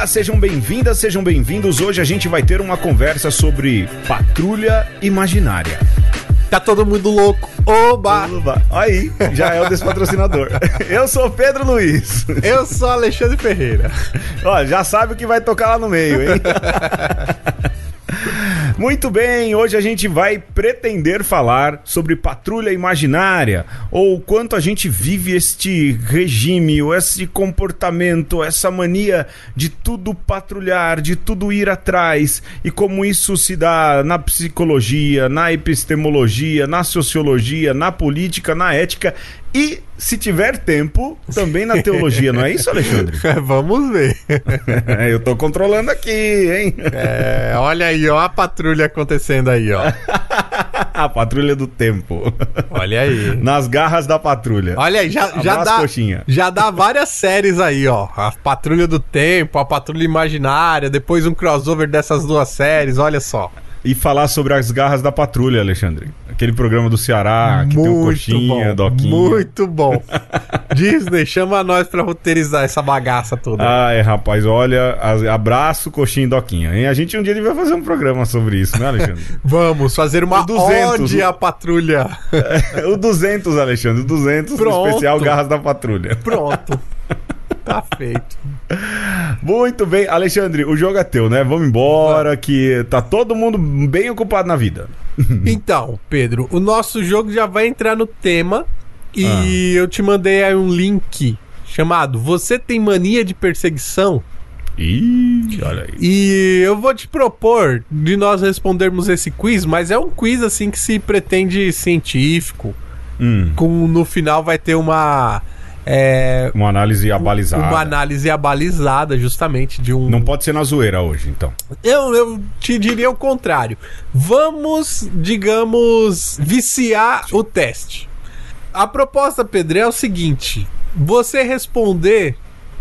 Olá, sejam bem-vindas, sejam bem-vindos. Hoje a gente vai ter uma conversa sobre patrulha imaginária. Tá todo mundo louco. Oba! Oba. Aí, já é o despatrocinador. Eu sou Pedro Luiz. Eu sou Alexandre Ferreira. Ó, já sabe o que vai tocar lá no meio, hein? Muito bem, hoje a gente vai pretender falar sobre patrulha imaginária, ou quanto a gente vive este regime, ou esse comportamento, essa mania de tudo patrulhar, de tudo ir atrás, e como isso se dá na psicologia, na epistemologia, na sociologia, na política, na ética e, se tiver tempo, também na teologia, não é isso, Alexandre? Vamos ver. Eu tô controlando aqui, hein? É, olha aí, ó, a patrulha acontecendo aí, ó. a patrulha do tempo. Olha aí. Nas garras da patrulha. Olha aí, já, já dá, coxinha. já dá várias séries aí, ó. A Patrulha do Tempo, a Patrulha Imaginária, depois um crossover dessas duas séries, olha só e falar sobre as garras da patrulha, Alexandre. Aquele programa do Ceará que muito tem o coxinha, bom, doquinha. Muito bom. Disney, chama nós pra roteirizar essa bagaça toda. Ai, rapaz, olha, abraço, coxinha e doquinha. A gente um dia vai fazer um programa sobre isso, né, Alexandre? Vamos fazer uma 200, ode à patrulha. o 200, Alexandre, o 200 Pronto. especial Garras da Patrulha. Pronto. Tá feito. Muito bem, Alexandre, o jogo é teu, né? Vamos embora, que tá todo mundo bem ocupado na vida. Então, Pedro, o nosso jogo já vai entrar no tema e ah. eu te mandei aí um link chamado Você tem mania de perseguição? Ih, olha aí. E eu vou te propor de nós respondermos esse quiz, mas é um quiz assim que se pretende científico. Hum. Com no final vai ter uma é, uma análise abalizada. Uma análise abalizada, justamente, de um. Não pode ser na zoeira hoje, então. Eu, eu te diria o contrário. Vamos, digamos, viciar o teste. A proposta, Pedro, é o seguinte: você responder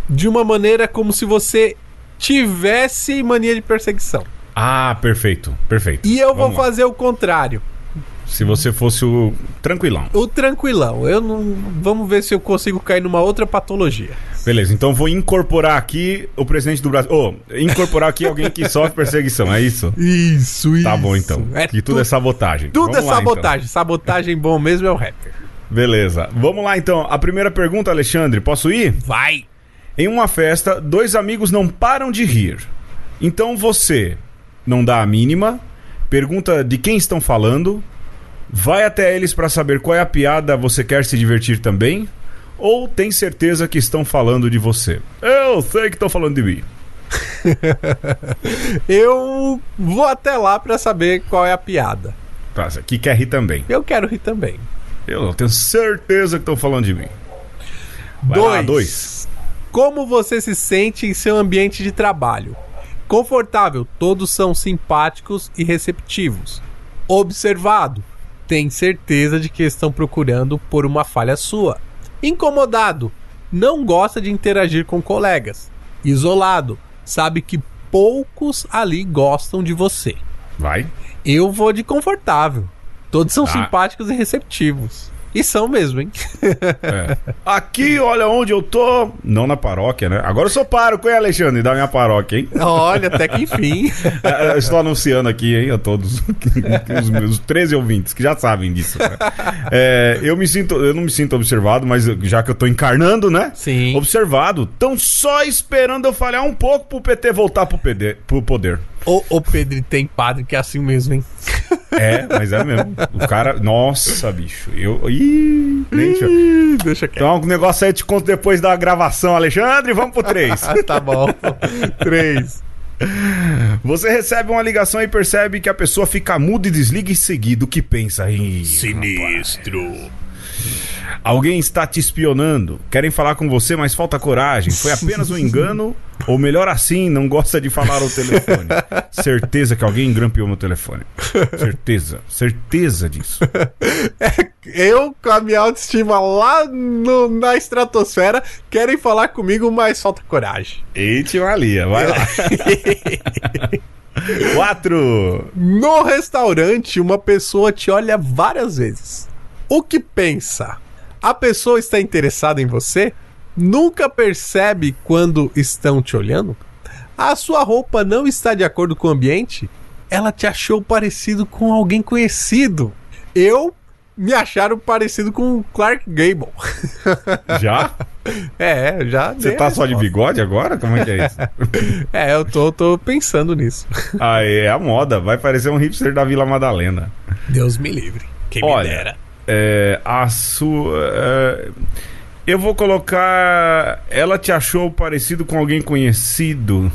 de uma maneira como se você tivesse mania de perseguição. Ah, perfeito, perfeito. E eu Vamos vou lá. fazer o contrário. Se você fosse o tranquilão. O tranquilão. Eu não. Vamos ver se eu consigo cair numa outra patologia. Beleza, então vou incorporar aqui o presidente do Brasil. Ô, oh, incorporar aqui alguém que sofre perseguição, é isso? Isso, isso. Tá bom então. É que tudo tu... é sabotagem. Tudo Vamos é lá, sabotagem. Então. Sabotagem bom mesmo é o rapper. Beleza. Vamos lá então. A primeira pergunta, Alexandre, posso ir? Vai. Em uma festa, dois amigos não param de rir. Então você não dá a mínima, pergunta de quem estão falando Vai até eles para saber qual é a piada, você quer se divertir também? Ou tem certeza que estão falando de você? Eu sei que estão falando de mim. eu vou até lá para saber qual é a piada. Tá, que quer rir também. Eu quero rir também. Eu tenho certeza que estão falando de mim. Vai dois. Lá, dois. Como você se sente em seu ambiente de trabalho? Confortável, todos são simpáticos e receptivos. Observado, tem certeza de que estão procurando por uma falha sua. Incomodado, não gosta de interagir com colegas. Isolado, sabe que poucos ali gostam de você. Vai. Eu vou de confortável. Todos são ah. simpáticos e receptivos. E são mesmo, hein? É. Aqui, olha onde eu tô. Não na paróquia, né? Agora eu sou pároco, hein, Alexandre? Da minha paróquia, hein? Olha, até que enfim. É, estou anunciando aqui, hein, a todos os meus 13 ouvintes que já sabem disso. Né? É, eu me sinto, eu não me sinto observado, mas já que eu tô encarnando, né? Sim. Observado. Tão só esperando eu falhar um pouco pro PT voltar pro, PD, pro poder. Ô, ô Pedro, tem padre que é assim mesmo, hein? É, mas é mesmo. O cara. Nossa, bicho. Eu. Ih, deixa. Ih, deixa quieto. Então, um negócio aí eu te conto depois da gravação, Alexandre. Vamos pro 3. tá bom. 3. Você recebe uma ligação e percebe que a pessoa fica muda e desliga em seguida o que pensa. aí. Sinistro. Rapaz. Alguém está te espionando. Querem falar com você, mas falta coragem. Foi apenas um engano? ou melhor assim, não gosta de falar ao telefone? Certeza que alguém engrampeou meu telefone. Certeza. Certeza disso. É, eu, com a minha autoestima lá no, na estratosfera, querem falar comigo, mas falta coragem. Eite Malia, vai lá. Quatro. No restaurante, uma pessoa te olha várias vezes. O que pensa? A pessoa está interessada em você? Nunca percebe quando estão te olhando? A sua roupa não está de acordo com o ambiente? Ela te achou parecido com alguém conhecido. Eu me acharam parecido com Clark Gable. Já? É, já. Você tá só de bigode agora? Como é que é isso? é, eu tô, tô pensando nisso. Ah, é a moda. Vai parecer um hipster da Vila Madalena. Deus me livre. Quem Olha, me dera. É, a sua. É, eu vou colocar. Ela te achou parecido com alguém conhecido?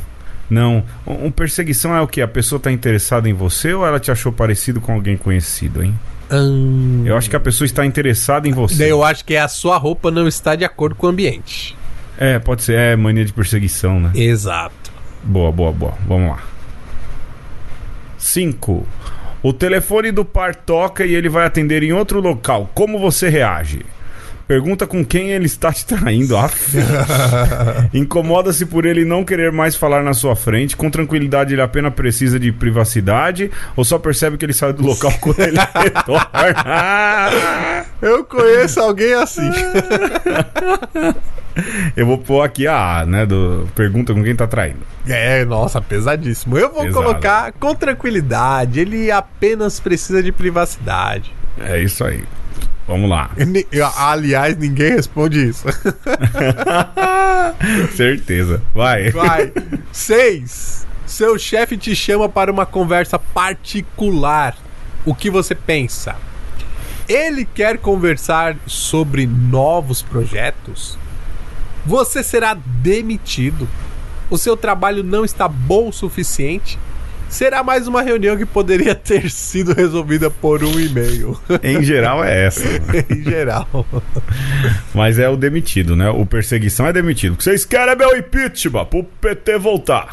Não. Um perseguição é o que? A pessoa tá interessada em você ou ela te achou parecido com alguém conhecido, hein? Hum... Eu acho que a pessoa está interessada em você. Daí eu acho que a sua roupa não está de acordo com o ambiente. É, pode ser. É mania de perseguição, né? Exato. Boa, boa, boa. Vamos lá. 5. O telefone do par toca e ele vai atender em outro local. Como você reage? Pergunta com quem ele está te traindo. Incomoda-se por ele não querer mais falar na sua frente. Com tranquilidade, ele apenas precisa de privacidade. Ou só percebe que ele sai do local quando ele retorna. Eu conheço alguém assim. Eu vou pôr aqui a né? Do, pergunta com quem tá traindo. É, nossa, pesadíssimo. Eu vou Pesado. colocar com tranquilidade. Ele apenas precisa de privacidade. É isso aí. Vamos lá. Aliás, ninguém responde isso. Certeza. Vai. Vai. Seis. Seu chefe te chama para uma conversa particular. O que você pensa? Ele quer conversar sobre novos projetos? Você será demitido? O seu trabalho não está bom o suficiente? Será mais uma reunião que poderia ter sido resolvida por um e-mail. Em geral é essa. em geral. Mas é o demitido, né? O perseguição é demitido. O que vocês querem é meu impeachment pro PT voltar.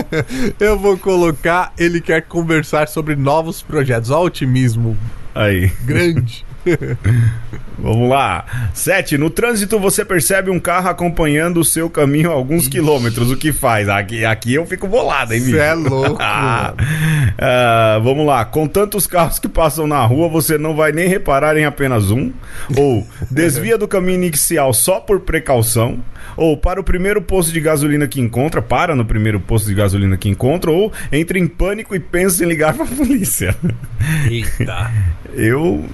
Eu vou colocar, ele quer conversar sobre novos projetos. Olha o otimismo. Aí. Grande. Vamos lá. 7. No trânsito você percebe um carro acompanhando o seu caminho a alguns quilômetros. O que faz? Aqui, aqui eu fico bolado, hein, bicho? Você é louco. ah, vamos lá. Com tantos carros que passam na rua, você não vai nem reparar em apenas um. Ou desvia do caminho inicial só por precaução. Ou para o primeiro posto de gasolina que encontra, para no primeiro posto de gasolina que encontra, ou entra em pânico e pensa em ligar para a polícia. Eita. Eu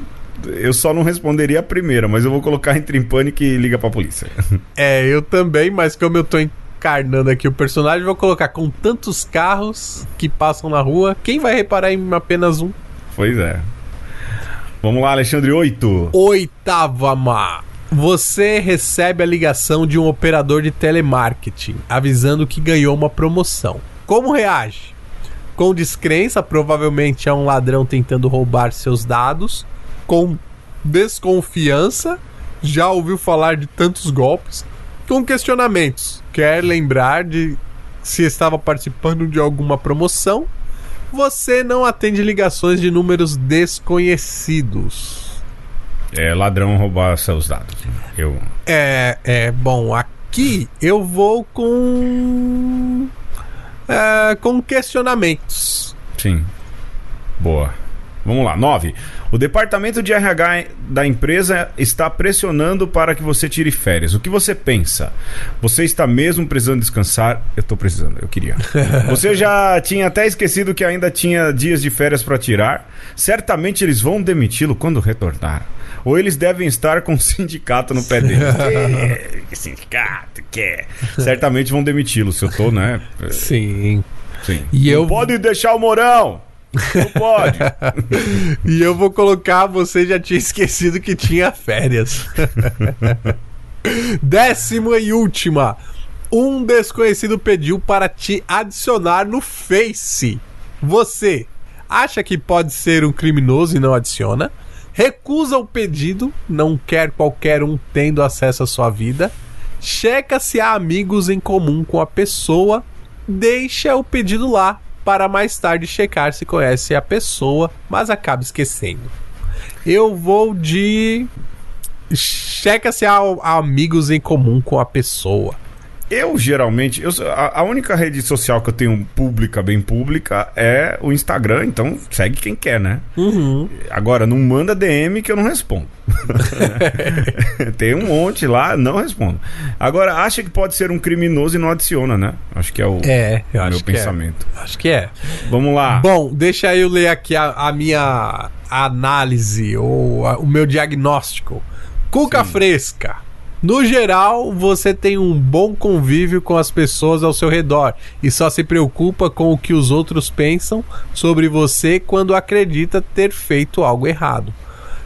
eu só não responderia a primeira, mas eu vou colocar entre em pânico e liga pra polícia. É, eu também, mas como eu tô encarnando aqui o personagem, vou colocar com tantos carros que passam na rua, quem vai reparar em apenas um? Pois é. Vamos lá, Alexandre, oito. Oitava má. Você recebe a ligação de um operador de telemarketing avisando que ganhou uma promoção. Como reage? Com descrença, provavelmente é um ladrão tentando roubar seus dados com desconfiança, já ouviu falar de tantos golpes, com questionamentos. Quer lembrar de se estava participando de alguma promoção? Você não atende ligações de números desconhecidos. É ladrão roubar seus dados. Eu. É, é bom. Aqui eu vou com é, com questionamentos. Sim. Boa. Vamos lá. 9. O departamento de RH da empresa está pressionando para que você tire férias. O que você pensa? Você está mesmo precisando descansar? Eu estou precisando, eu queria. Você já tinha até esquecido que ainda tinha dias de férias para tirar? Certamente eles vão demiti-lo quando retornar. Ou eles devem estar com o sindicato no pé deles. que sindicato quer? Certamente vão demiti-lo, se eu tô, né? Sim. Sim. E Não eu... pode deixar o Morão! Não pode. e eu vou colocar, você já tinha esquecido que tinha férias. Décima e última. Um desconhecido pediu para te adicionar no Face. Você acha que pode ser um criminoso e não adiciona? Recusa o pedido, não quer qualquer um tendo acesso à sua vida. Checa se há amigos em comum com a pessoa. Deixa o pedido lá para mais tarde checar se conhece a pessoa, mas acaba esquecendo. Eu vou de. Checa se há, amigos em comum com a pessoa. Eu geralmente, eu, a, a, única rede social que eu tenho pública, bem pública, é o Instagram, então segue quem quer, né? Uhum. Agora, não manda DM que eu não respondo. Tem um monte lá, não respondo. Agora, acha que pode ser um criminoso e não adiciona, né? Acho que é o, é, eu meu acho pensamento. É. Acho que é. Vamos lá. Bom, deixa eu ler aqui a, a minha análise ou a, o meu diagnóstico. Cuca Sim. fresca. No geral, você tem um bom convívio com as pessoas ao seu redor e só se preocupa com o que os outros pensam sobre você quando acredita ter feito algo errado.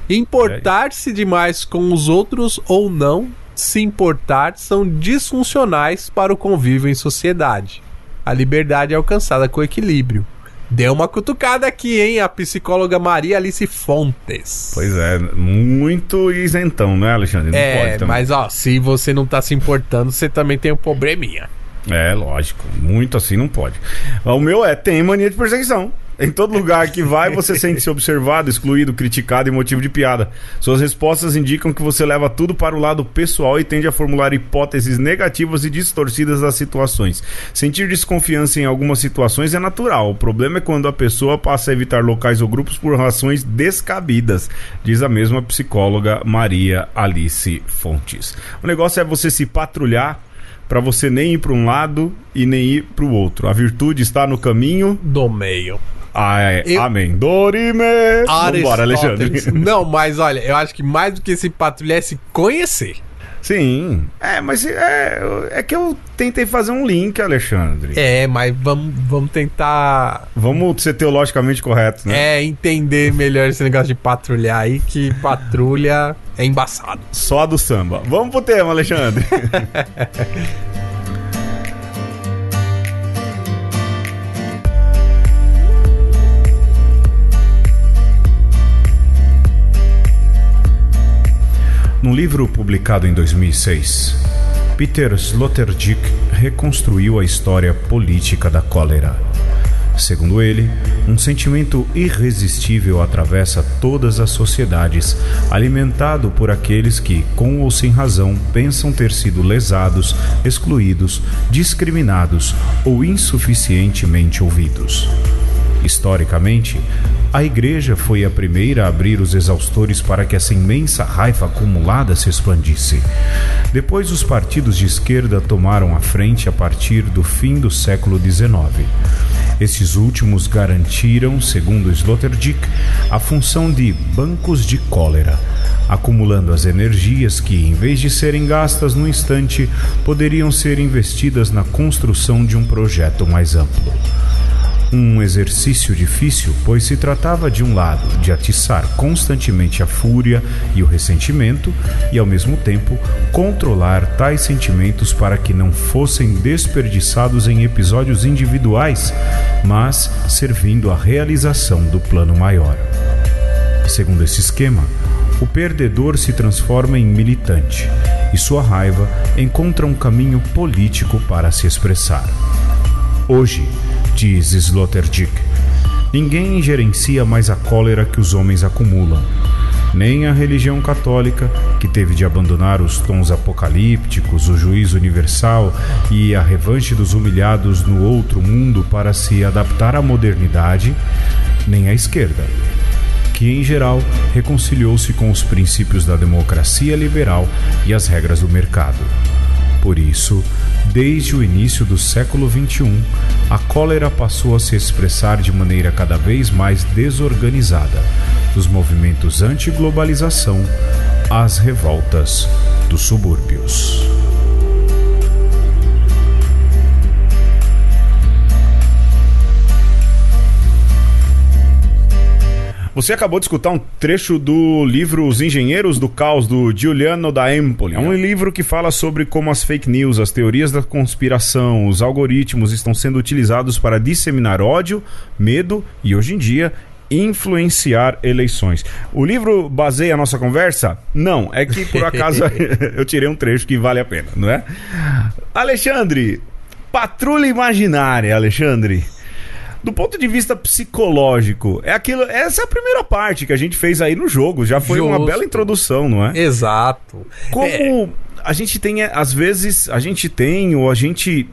Importar-se demais com os outros ou não se importar são disfuncionais para o convívio em sociedade. A liberdade é alcançada com equilíbrio. Deu uma cutucada aqui, hein? A psicóloga Maria Alice Fontes. Pois é, muito isentão, né, Alexandre? Não é, mas ó, se você não tá se importando, você também tem um probleminha. É, lógico. Muito assim não pode. O meu é, tem mania de perseguição. Em todo lugar que vai, você sente-se observado, excluído, criticado e motivo de piada. Suas respostas indicam que você leva tudo para o lado pessoal e tende a formular hipóteses negativas e distorcidas das situações. Sentir desconfiança em algumas situações é natural. O problema é quando a pessoa passa a evitar locais ou grupos por razões descabidas, diz a mesma psicóloga Maria Alice Fontes. O negócio é você se patrulhar para você nem ir para um lado e nem ir para o outro. A virtude está no caminho do meio. Ah, é. Eu... Amém. Dorime. Vambora, Alexandre. Não, mas olha, eu acho que mais do que se patrulhar é se conhecer. Sim. É, mas é, é que eu tentei fazer um link, Alexandre. É, mas vamos, vamos tentar. Vamos ser teologicamente corretos, né? É, entender melhor esse negócio de patrulhar aí, que patrulha é embaçado. Só a do samba. Vamos pro tema, Alexandre. Num livro publicado em 2006, Peter Sloterdijk reconstruiu a história política da cólera. Segundo ele, um sentimento irresistível atravessa todas as sociedades, alimentado por aqueles que, com ou sem razão, pensam ter sido lesados, excluídos, discriminados ou insuficientemente ouvidos. Historicamente, a igreja foi a primeira a abrir os exaustores para que essa imensa raiva acumulada se expandisse. Depois, os partidos de esquerda tomaram a frente a partir do fim do século XIX. Esses últimos garantiram, segundo Sloterdijk, a função de bancos de cólera, acumulando as energias que, em vez de serem gastas no instante, poderiam ser investidas na construção de um projeto mais amplo. Um exercício difícil, pois se tratava de um lado de atiçar constantemente a fúria e o ressentimento, e ao mesmo tempo controlar tais sentimentos para que não fossem desperdiçados em episódios individuais, mas servindo à realização do plano maior. Segundo esse esquema, o perdedor se transforma em militante e sua raiva encontra um caminho político para se expressar. Hoje, diz Sloterdijk. Ninguém gerencia mais a cólera que os homens acumulam. Nem a religião católica, que teve de abandonar os tons apocalípticos, o juízo universal e a revanche dos humilhados no outro mundo para se adaptar à modernidade, nem a esquerda, que em geral reconciliou-se com os princípios da democracia liberal e as regras do mercado. Por isso, desde o início do século XXI, a cólera passou a se expressar de maneira cada vez mais desorganizada, dos movimentos anti-globalização às revoltas dos subúrbios. Você acabou de escutar um trecho do livro Os Engenheiros do Caos, do Giuliano da Empoli. É um livro que fala sobre como as fake news, as teorias da conspiração, os algoritmos estão sendo utilizados para disseminar ódio, medo e, hoje em dia, influenciar eleições. O livro baseia a nossa conversa? Não, é que por acaso eu tirei um trecho que vale a pena, não é? Alexandre, Patrulha Imaginária, Alexandre do ponto de vista psicológico, é aquilo. Essa é a primeira parte que a gente fez aí no jogo. Já foi Justo. uma bela introdução, não é? Exato. Como. É... a gente tem, às vezes, a gente tem, ou a gente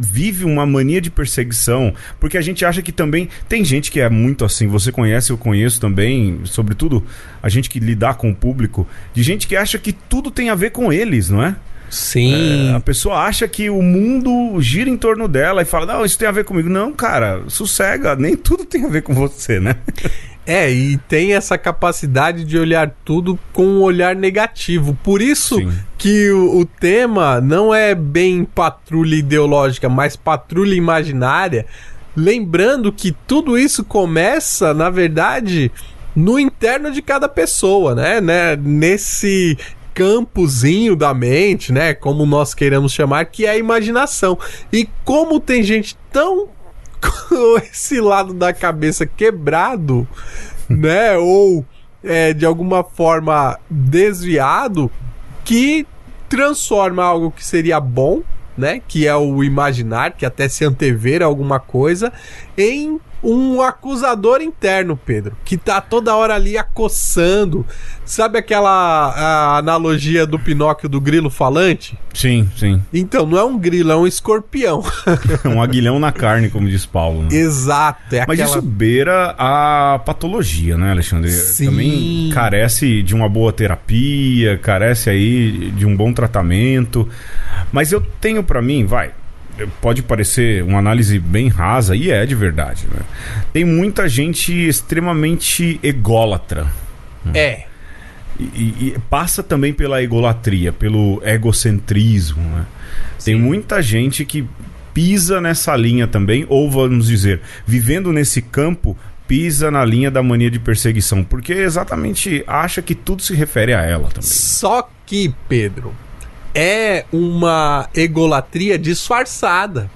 vive uma mania de perseguição, porque a gente acha que também tem gente que é muito assim, você conhece, eu conheço também, sobretudo a gente que lidar com o público, de gente que acha que tudo tem a ver com eles, não é? Sim. É, a pessoa acha que o mundo gira em torno dela e fala: Não, isso tem a ver comigo. Não, cara, sossega, nem tudo tem a ver com você, né? É, e tem essa capacidade de olhar tudo com um olhar negativo. Por isso Sim. que o, o, tema não é bem patrulha ideológica, mas patrulha imaginária. Lembrando que tudo isso começa, na verdade, no interno de cada pessoa, né? né? Nesse campozinho da mente, né? Como nós queiramos chamar, que é a imaginação. E como tem gente tão com esse lado da cabeça quebrado, né? Ou é, de alguma forma desviado, que transforma algo que seria bom, né? Que é o imaginar, que até se antever alguma coisa, em um acusador interno, Pedro, que tá toda hora ali acossando. Sabe aquela analogia do Pinóquio do grilo falante? Sim, sim. Então, não é um grilo, é um escorpião. um aguilhão na carne, como diz Paulo. Né? Exato. É Mas aquela... isso beira a patologia, né, Alexandre? Sim. Também carece de uma boa terapia, carece aí de um bom tratamento. Mas eu tenho para mim, vai, pode parecer uma análise bem rasa, e é de verdade. Né? Tem muita gente extremamente ególatra. Né? É. E, e, passa também pela egolatria, pelo egocentrismo. Né? Tem muita gente que pisa nessa linha também, ou vamos dizer, vivendo nesse campo, pisa na linha da mania de perseguição, porque exatamente acha que tudo se refere a ela também. Só que, Pedro, é uma egolatria disfarçada.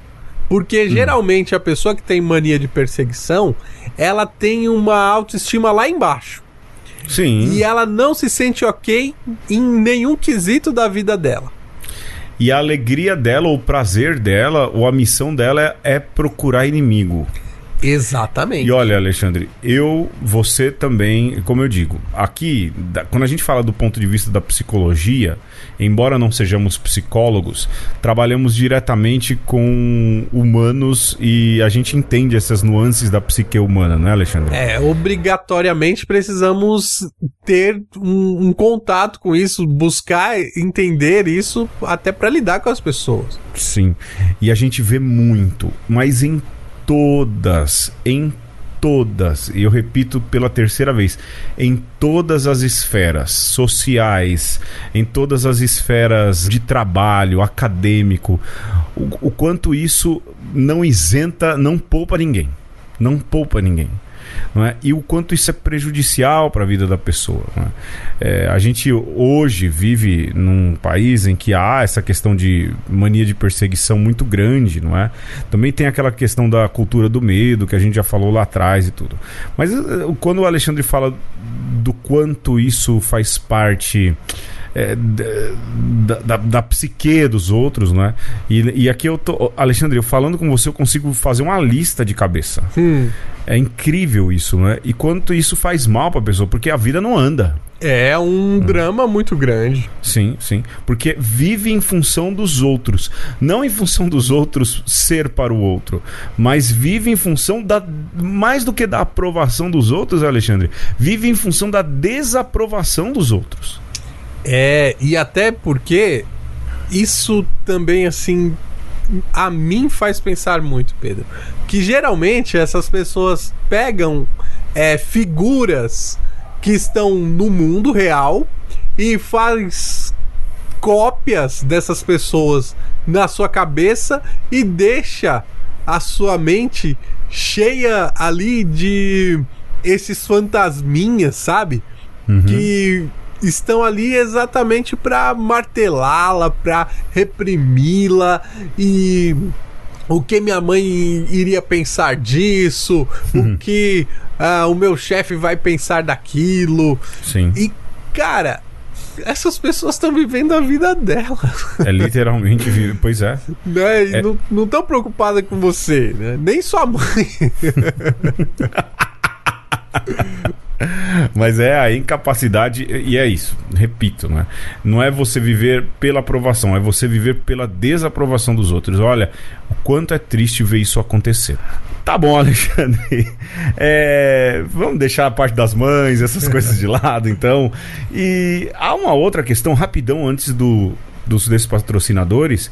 Porque hum. geralmente a pessoa que tem mania de perseguição, ela tem uma autoestima lá embaixo. Sim. E ela não se sente ok em nenhum quesito da vida dela. E a alegria dela, ou o prazer dela, ou a missão dela é, é procurar inimigo. Exatamente. E olha, Alexandre, eu, você também, como eu digo, aqui, da, quando a gente fala do ponto de vista da psicologia, embora não sejamos psicólogos, trabalhamos diretamente com humanos e a gente entende essas nuances da psique humana, não é, Alexandre? É, obrigatoriamente precisamos ter um, um contato com isso, buscar entender isso até para lidar com as pessoas. Sim. E a gente vê muito, mas em todas, em todas, e eu repito pela terceira vez, em todas as esferas sociais, em todas as esferas de trabalho, acadêmico, o, o quanto isso não isenta, não poupa ninguém. Não poupa ninguém é? e o quanto isso é prejudicial para a vida da pessoa. É? É, a gente hoje vive num país em que há essa questão de mania de perseguição muito grande, não é? Também tem aquela questão da cultura do medo que a gente já falou lá atrás e tudo. Mas eh, quando o Alexandre fala do quanto isso faz parte é, da, da, da, psique dos outros, né? E, e aqui eu tô. Alexandre, eu falando com você, eu consigo fazer uma lista de cabeça. Hum. É incrível isso, né? E quanto isso faz mal pra pessoa, porque a vida não anda. É um hum. drama muito grande. Sim, sim. Porque vive em função dos outros. Não em função dos outros ser para o outro. Mas vive em função da. Mais do que da aprovação dos outros, Alexandre. Vive em função da desaprovação dos outros. É, e até porque isso também, assim, a mim faz pensar muito, Pedro. Que geralmente essas pessoas pegam é, figuras que estão no mundo real e faz cópias dessas pessoas na sua cabeça e deixa a sua mente cheia ali de esses fantasminhas, sabe? Uhum. Que estão ali exatamente para martelá-la, para reprimi-la e o que minha mãe iria pensar disso, uhum. o que uh, o meu chefe vai pensar daquilo. Sim. E cara, essas pessoas estão vivendo a vida delas. É literalmente, pois é. Né? é. Não estão preocupadas com você, né? nem sua mãe. Mas é a incapacidade, e é isso, repito, né? Não é você viver pela aprovação, é você viver pela desaprovação dos outros. Olha, o quanto é triste ver isso acontecer. Tá bom, Alexandre. É, vamos deixar a parte das mães, essas coisas de lado, então. E há uma outra questão, rapidão, antes do, dos desses patrocinadores,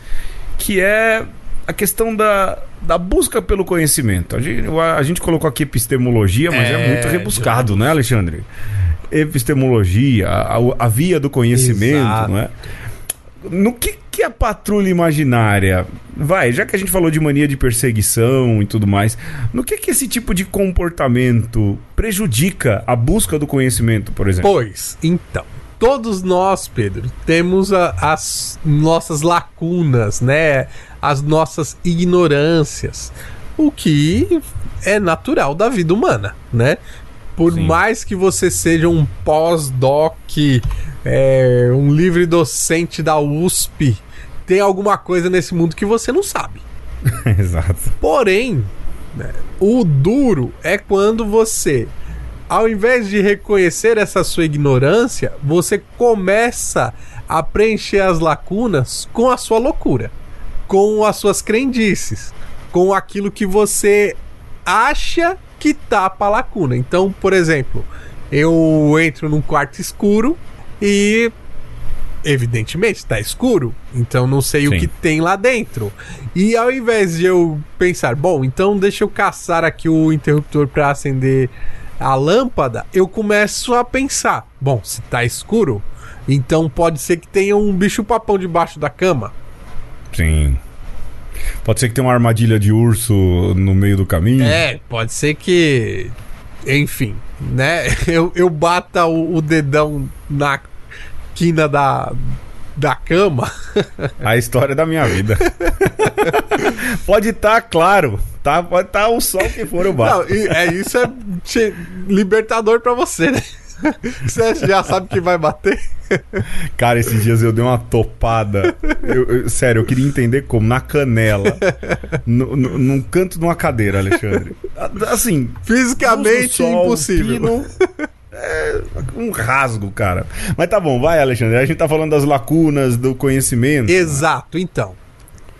que é a questão da, da busca pelo conhecimento. A gente, a gente colocou aqui epistemologia, mas é, é muito rebuscado, já... né, Alexandre? Epistemologia, a, a via do conhecimento, Exato. não é? No que, que a patrulha imaginária vai, já que a gente falou de mania de perseguição e tudo mais, no que que esse tipo de comportamento prejudica a busca do conhecimento, por exemplo? Pois, então, todos nós, Pedro, temos a, as nossas lacunas, né? As nossas ignorâncias, o que é natural da vida humana, né? Por Sim. mais que você seja um pós-doc, é, um livre docente da USP, tem alguma coisa nesse mundo que você não sabe. Exato. Porém, né, o duro é quando você, ao invés de reconhecer essa sua ignorância, você começa a preencher as lacunas com a sua loucura, com as suas crendices, com aquilo que você acha que tapa a lacuna. Então, por exemplo, eu entro num quarto escuro e evidentemente está escuro, então não sei Sim. o que tem lá dentro. E ao invés de eu pensar, bom, então deixa eu caçar aqui o interruptor para acender a lâmpada, eu começo a pensar, bom, se está escuro, então pode ser que tenha um bicho papão debaixo da cama. Sim. Pode ser que tenha uma armadilha de urso no meio do caminho. É, pode ser que. Enfim, né? Eu, eu bata o, o dedão na quina da, da cama. A história da minha vida. Pode estar tá, claro, tá? Pode estar tá o sol que for o bar. Não, é isso é libertador para você, né? Você já sabe que vai bater? Cara, esses dias eu dei uma topada. Eu, eu, sério, eu queria entender como. Na canela. No, no, num canto de uma cadeira, Alexandre. Assim. Fisicamente sol, impossível. Pino, é um rasgo, cara. Mas tá bom, vai, Alexandre. A gente tá falando das lacunas do conhecimento. Exato. Então,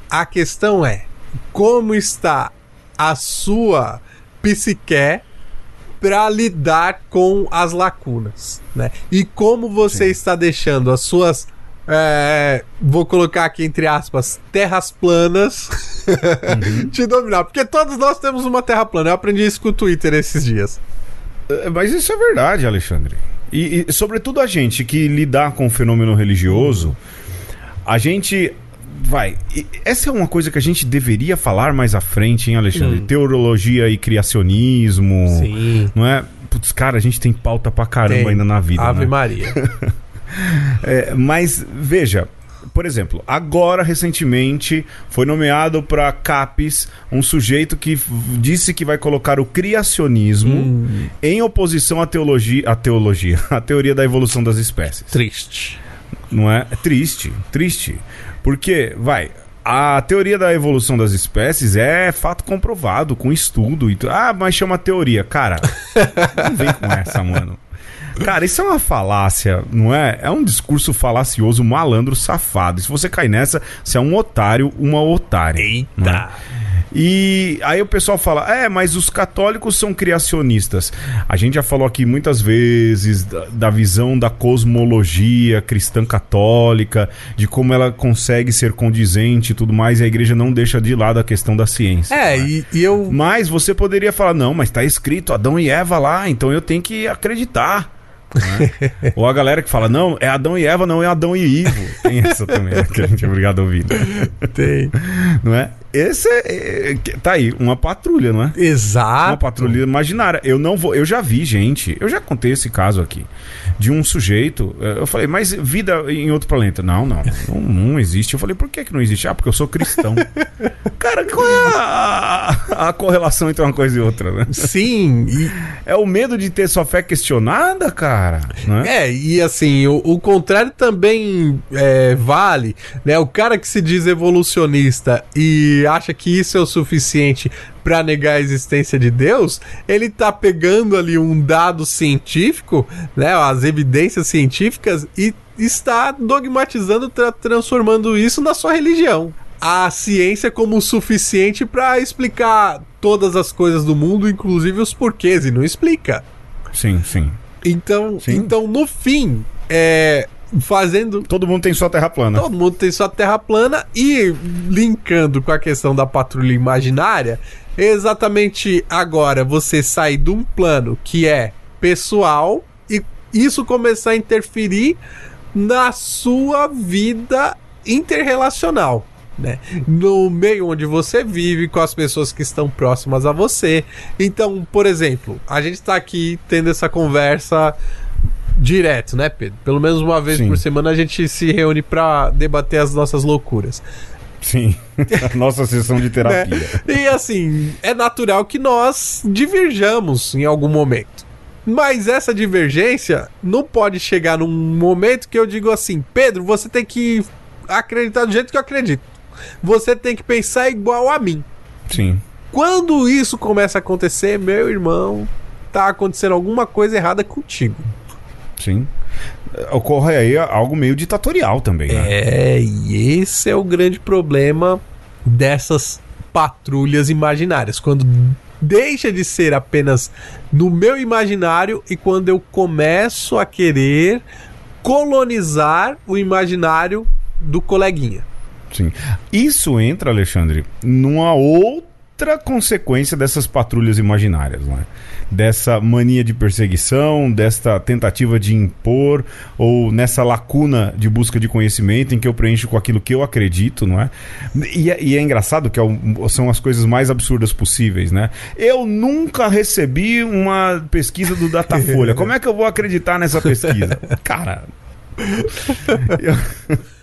a questão é: como está a sua psique para lidar com as lacunas, né? E como você Sim. está deixando as suas é, vou colocar aqui entre aspas, terras planas uhum. te dominar. Porque todos nós temos uma terra plana. Eu aprendi isso com o Twitter esses dias. É, mas isso é verdade, Alexandre. E, e sobretudo a gente que lidar com o fenômeno religioso, a gente vai. Essa é uma coisa que a gente deveria falar mais à frente, hein, Alexandre? Hum. Teologia e criacionismo. Sim. Não é? Putz, cara, a gente tem pauta pra caramba tem. ainda na vida. Ave né? Maria. é, mas, veja, por exemplo, agora recentemente foi nomeado para CAPES um sujeito que disse que vai colocar o criacionismo hum. em oposição à teologia, à teologia, à teoria da evolução das espécies. Triste. Não é? é triste, triste. Porque, vai, a teoria da evolução das espécies é fato comprovado, com estudo e Ah, mas chama teoria. Cara, não vem com essa, mano. Cara, isso é uma falácia, não é? É um discurso falacioso, malandro, safado. E se você cai nessa, você é um otário, uma otária. Eita! E aí o pessoal fala: é, mas os católicos são criacionistas. A gente já falou aqui muitas vezes da, da, visão da cosmologia cristã católica, de como ela consegue ser condizente e tudo mais, e a igreja não deixa de lado a questão da ciência. É, né? e, e, eu. Mas você poderia falar: não, mas tá escrito Adão e Eva lá, então eu tenho que acreditar. Né? Ou a galera que fala, não, é Adão e Eva, não é Adão e Ivo. Tem essa também, né, que a gente é obrigado a ouvir. Né? Tem. Não é? Esse é, é, Tá aí, uma patrulha, não é? Exato. Uma patrulha imaginária. Eu não vou. Eu já vi, gente. Eu já contei esse caso aqui. De um sujeito. Eh, eu falei, mas vida em outro planeta? Não, não. Não, não existe. Eu falei, por que, que não existe? Ah, porque eu sou cristão. Cara, qual é a, a, correlação entre uma coisa e outra, né? Sim. E... É o medo de ter sua fé questionada, cara. Né? É, e assim, o, o contrário também é, vale. Né? O cara que se diz evolucionista e Acha que isso é o suficiente para negar a existência de Deus, ele tá pegando ali um dado científico, né, as evidências científicas e está dogmatizando, tra transformando isso na sua religião. A ciência como o suficiente para explicar todas as coisas do mundo, inclusive os porquês, e não explica. Sim, sim. Então, sim. então no fim, é, fazendo. Todo mundo tem sua terra plana. Todo mundo tem sua terra plana e linkando com a questão da patrulha imaginária, exatamente agora você sai de um plano que é pessoal e isso começar a interferir na sua vida interrelacional. Né? No meio onde você vive, com as pessoas que estão próximas a você. Então, por exemplo, a gente está aqui tendo essa conversa direto, né, Pedro? Pelo menos uma vez Sim. por semana a gente se reúne para debater as nossas loucuras. Sim, nossa sessão de terapia. Né? E assim, é natural que nós diverjamos em algum momento. Mas essa divergência não pode chegar num momento que eu digo assim: Pedro, você tem que acreditar do jeito que eu acredito. Você tem que pensar igual a mim. Sim. Quando isso começa a acontecer, meu irmão, tá acontecendo alguma coisa errada contigo. Sim. Ocorre aí algo meio ditatorial também, né? É, e esse é o grande problema dessas patrulhas imaginárias. Quando deixa de ser apenas no meu imaginário e quando eu começo a querer colonizar o imaginário do coleguinha. Sim. Isso entra, Alexandre, numa outra consequência dessas patrulhas imaginárias, não é? Dessa mania de perseguição, desta tentativa de impor, ou nessa lacuna de busca de conhecimento em que eu preencho com aquilo que eu acredito, não é? E é, e é engraçado que é são as coisas mais absurdas possíveis, né? Eu nunca recebi uma pesquisa do Datafolha. Como é que eu vou acreditar nessa pesquisa? Cara. Eu...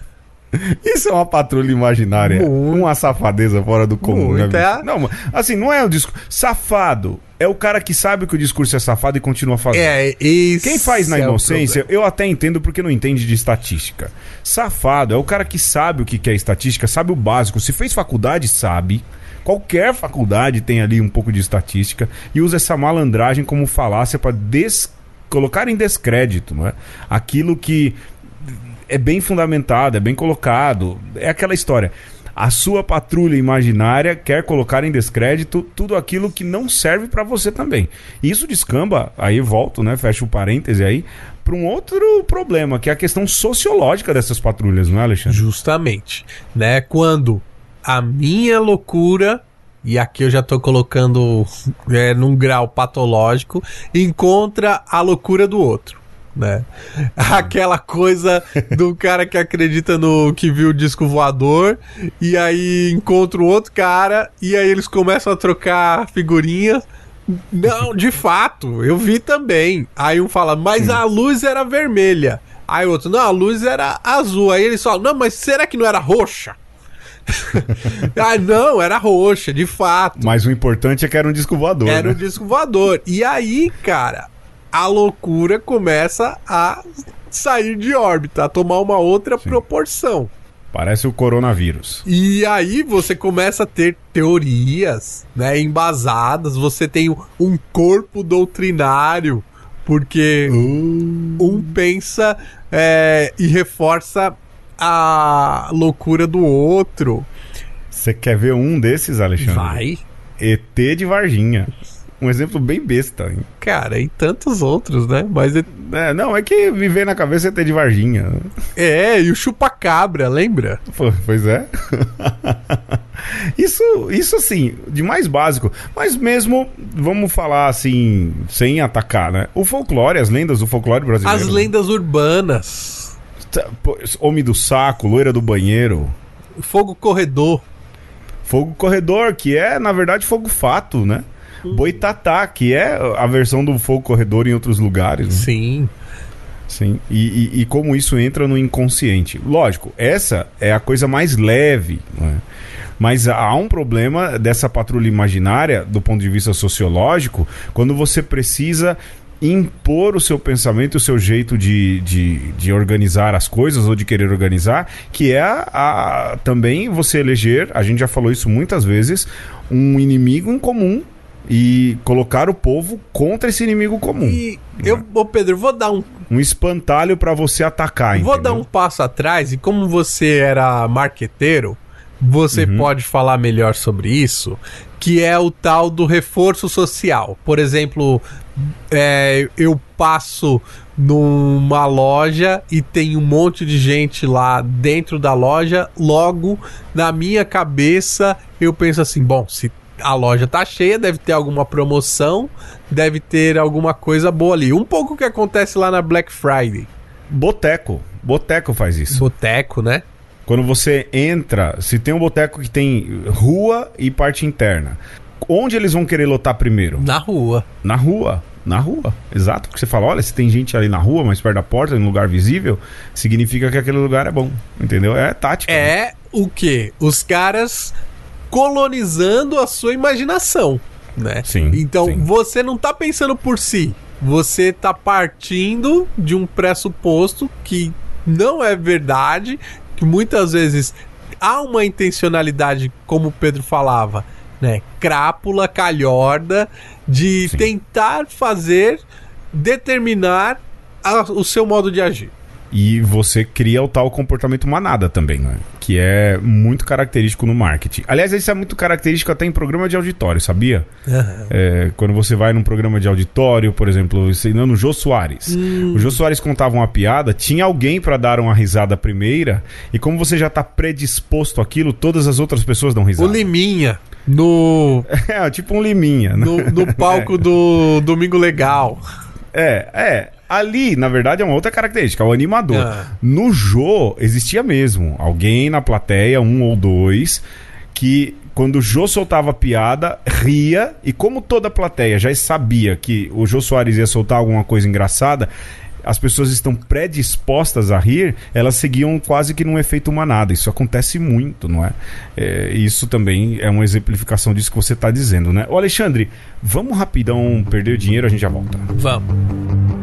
Isso é uma patrulha imaginária. Muito. Uma safadeza fora do comum, Muito, né? É. Não, assim, não é o discurso. Safado é o cara que sabe que o discurso é safado e continua fazendo. É, isso. Quem faz na é inocência, eu até entendo porque não entende de estatística. Safado é o cara que sabe o que é estatística, sabe o básico. Se fez faculdade, sabe. Qualquer faculdade tem ali um pouco de estatística e usa essa malandragem como falácia para des... colocar em descrédito, não é? Aquilo que é bem fundamentado, é bem colocado. É aquela história. A sua patrulha imaginária quer colocar em descrédito tudo aquilo que não serve para você também. Isso descamba, aí volto, né? Fecho o parêntese aí, para um outro problema, que é a questão sociológica dessas patrulhas, não é, Alexandre? Justamente. Né? Quando a minha loucura e aqui eu já tô colocando é, num grau patológico, encontra a loucura do outro né? Aquela coisa do cara que acredita no que viu o disco voador e aí encontra o outro cara e aí eles começam a trocar figurinhas. Não, de fato, eu vi também. Aí um fala, mas a luz era vermelha. Aí o outro, não, a luz era azul. Aí eles falam, não, mas será que não era roxa? ah, não, era roxa, de fato. Mas o importante é que era um disco voador. Era né? um disco voador. E aí, cara, a loucura começa a sair de órbita, a tomar uma outra Sim. proporção. Parece o coronavírus. E aí você começa a ter teorias, né, embasadas, você tem um corpo doutrinário, porque uh. um pensa é, e reforça a loucura do outro. Você quer ver um desses, Alexandre? Vai. ET de Varginha. Um exemplo bem besta. Hein? Cara, e tantos outros, né? Mas. É... É, não, é que me vem na cabeça ET de Varginha. É, e o chupacabra, lembra? Pô, pois é. isso, isso assim, de mais básico. Mas mesmo, vamos falar assim, sem atacar, né? O folclore, as lendas do folclore brasileiro. As lendas urbanas. Tá, homem do saco, loira do banheiro. Fogo corredor. Fogo corredor, que é, na verdade, fogo fato, né? Boitatá, que é a versão do fogo corredor em outros lugares. Né? Sim. Sim, e, e, e, como isso entra no inconsciente. Lógico, essa é a coisa mais leve, né? mas há um problema dessa patrulha imaginária, do ponto de vista sociológico, quando você precisa impor o seu pensamento, o seu jeito de, de, de organizar as coisas ou de querer organizar, que é a, a, também você eleger, a gente já falou isso muitas vezes, um inimigo em comum e colocar o povo contra esse inimigo comum. E eu, ô Pedro, vou dar um um espantalho para você atacar, Vou dar um passo atrás e como você era marqueteiro, você uhum. pode falar melhor sobre isso, que é o tal do reforço social. Por exemplo, é, eu passo numa loja e tem um monte de gente lá dentro da loja, logo na minha cabeça eu penso assim, bom, se a loja tá cheia, deve ter alguma promoção, deve ter alguma coisa boa ali. Um pouco o que acontece lá na Black Friday. Boteco. Boteco faz isso. Boteco, né? Quando você entra, se tem um boteco que tem rua e parte interna, onde eles vão querer lotar primeiro? Na rua. Na rua. Na rua, exato. Porque você fala, olha, se tem gente ali na rua, mais perto da porta, em lugar visível, significa que aquele lugar é bom. Entendeu? É tática. É né? o quê? Os caras colonizando a sua imaginação, né? Sim. Então, sim. você não tá pensando por si. Você tá partindo de um pressuposto que não é verdade, que muitas vezes há uma intencionalidade, como o Pedro falava, né, crápula, calhorda, de Sim. tentar fazer, determinar a, o seu modo de agir. E você cria o tal comportamento manada também, né? Que é muito característico no marketing. Aliás, isso é muito característico até em programa de auditório, sabia? Uhum. É, quando você vai num programa de auditório, por exemplo, ensinando o Jô Soares. Hum. O Jô Soares contava uma piada, tinha alguém para dar uma risada primeira, e como você já tá predisposto àquilo, todas as outras pessoas dão risada. O Liminha. No. É, tipo um Liminha. No, no palco é. do Domingo Legal. É, é. Ali, na verdade, é uma outra característica, é o animador. Ah. No Jô, existia mesmo alguém na plateia, um ou dois, que quando o Jô soltava piada, ria, e como toda a plateia já sabia que o Jô Soares ia soltar alguma coisa engraçada, as pessoas estão predispostas a rir, elas seguiam quase que num efeito manada. Isso acontece muito, não é? é isso também é uma exemplificação disso que você está dizendo, né? Ô Alexandre, vamos rapidão perder dinheiro, a gente já volta. Vamos.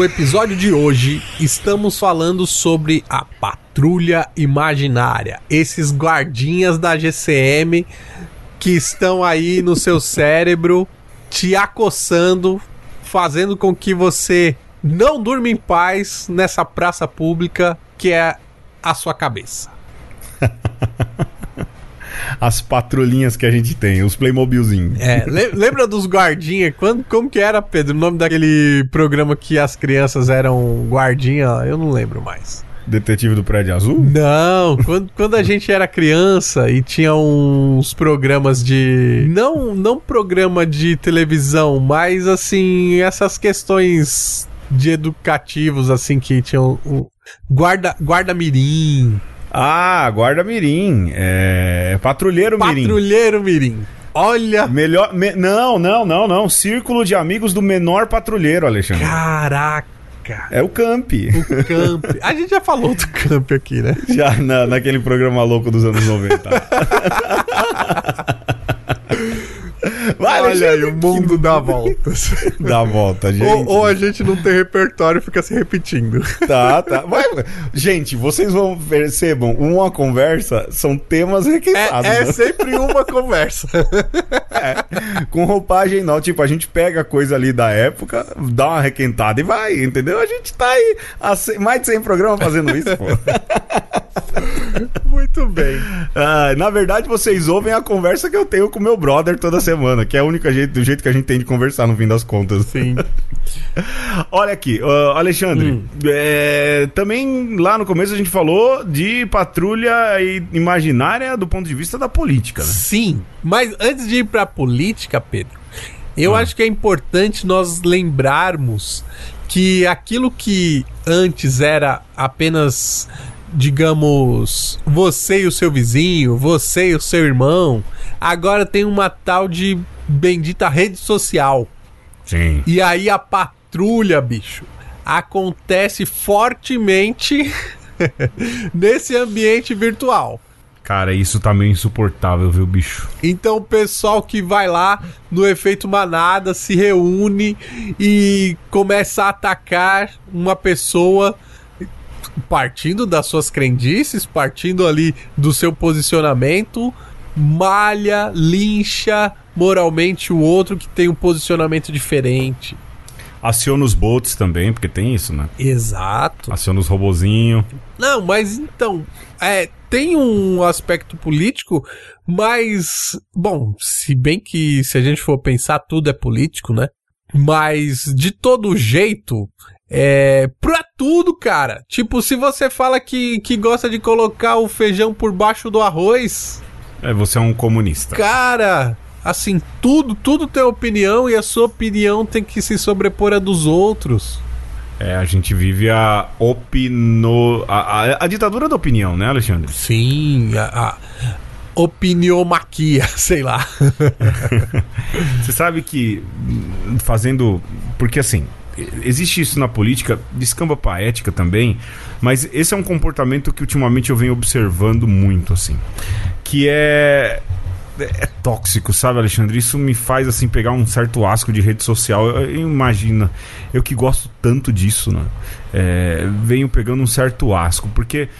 No episódio de hoje, estamos falando sobre a patrulha imaginária. Esses guardinhas da GCM que estão aí no seu cérebro te acossando, fazendo com que você não durma em paz nessa praça pública que é a sua cabeça. As patrulhinhas que a gente tem, os Playmobilzinhos. É, le- lembra dos guardinha? Quando, como que era, Pedro? O nome daquele programa que as crianças eram guardinha? Eu não lembro mais. Detetive do Prédio Azul? Não, quando, quando a gente era criança e tinha uns programas de. Não, não programa de televisão, mas assim, essas questões de educativos, assim, que tinham. o guarda, guarda Mirim, Ah, Guarda Mirim. É. Patrulheiro Mirim. Patrulheiro Mirim. Olha. Melhor. me- Não, não, não, não. Círculo de amigos do menor patrulheiro, Alexandre. Caraca. É o Camp. O Camp. A gente já falou do Camp aqui, né? Já na, naquele programa louco dos anos 90. Vai, Olha aí, o mundo dá voltas. Dá volta, gente. ou, ou a gente não tem repertório e fica se repetindo. Tá, tá. Gente, vocês vão percebam, uma conversa são temas requentados. É, é né? sempre uma conversa. Com roupagem não. Tipo, a gente pega a coisa ali da época, dá uma requentada e vai, entendeu? A gente tá aí há mais de 100 programas fazendo isso, pô. Muito bem. Ah, na verdade, vocês ouvem a conversa que eu tenho com meu brother toda semana, que é a única jeito, do jeito que a gente tem de conversar no fim das contas. Sim. Olha aqui, ó, Alexandre, é, também lá no começo a gente falou de patrulha imaginária do ponto de vista da política, né? Sim. Mas antes de ir pra política, Pedro, eu acho que é importante nós lembrarmos que aquilo que antes era apenas, digamos, você e o seu vizinho, você e o seu irmão, agora tem uma tal de bendita rede social. Sim. E aí a patrulha, bicho, acontece fortemente nesse ambiente virtual. Cara, isso tá meio insuportável, viu, bicho? Então o pessoal que vai lá no efeito manada se reúne e começa a atacar uma pessoa partindo das suas crendices, partindo ali do seu posicionamento, malha, lincha moralmente o outro que tem um posicionamento diferente. Aciona os bots também, porque tem isso, né? Exato. Aciona os robozinhos. Não, mas então, é, tem um aspecto político, mas, bom, se bem que se a gente for pensar, tudo é político, né? Mas, de todo jeito, é, pra tudo, cara. Tipo, se você fala que, que gosta de colocar o feijão por baixo do arroz, É, você é um comunista. cara, assim, tudo, tudo tem opinião e a sua opinião tem que se sobrepor à dos outros. É, a gente vive a opino... A, a, a ditadura da opinião, né, Alexandre? Sim, a, a opiniomaquia, sei lá. Você sabe que hum, fazendo. Porque assim, existe isso na política, descamba pra ética também, mas esse é um comportamento que ultimamente eu venho observando muito, assim. Que é. É tóxico, sabe, Alexandre? Isso me faz, assim, pegar um certo asco de rede social. Eu, imagino, eu que gosto tanto disso, né? É, venho pegando um certo asco, porque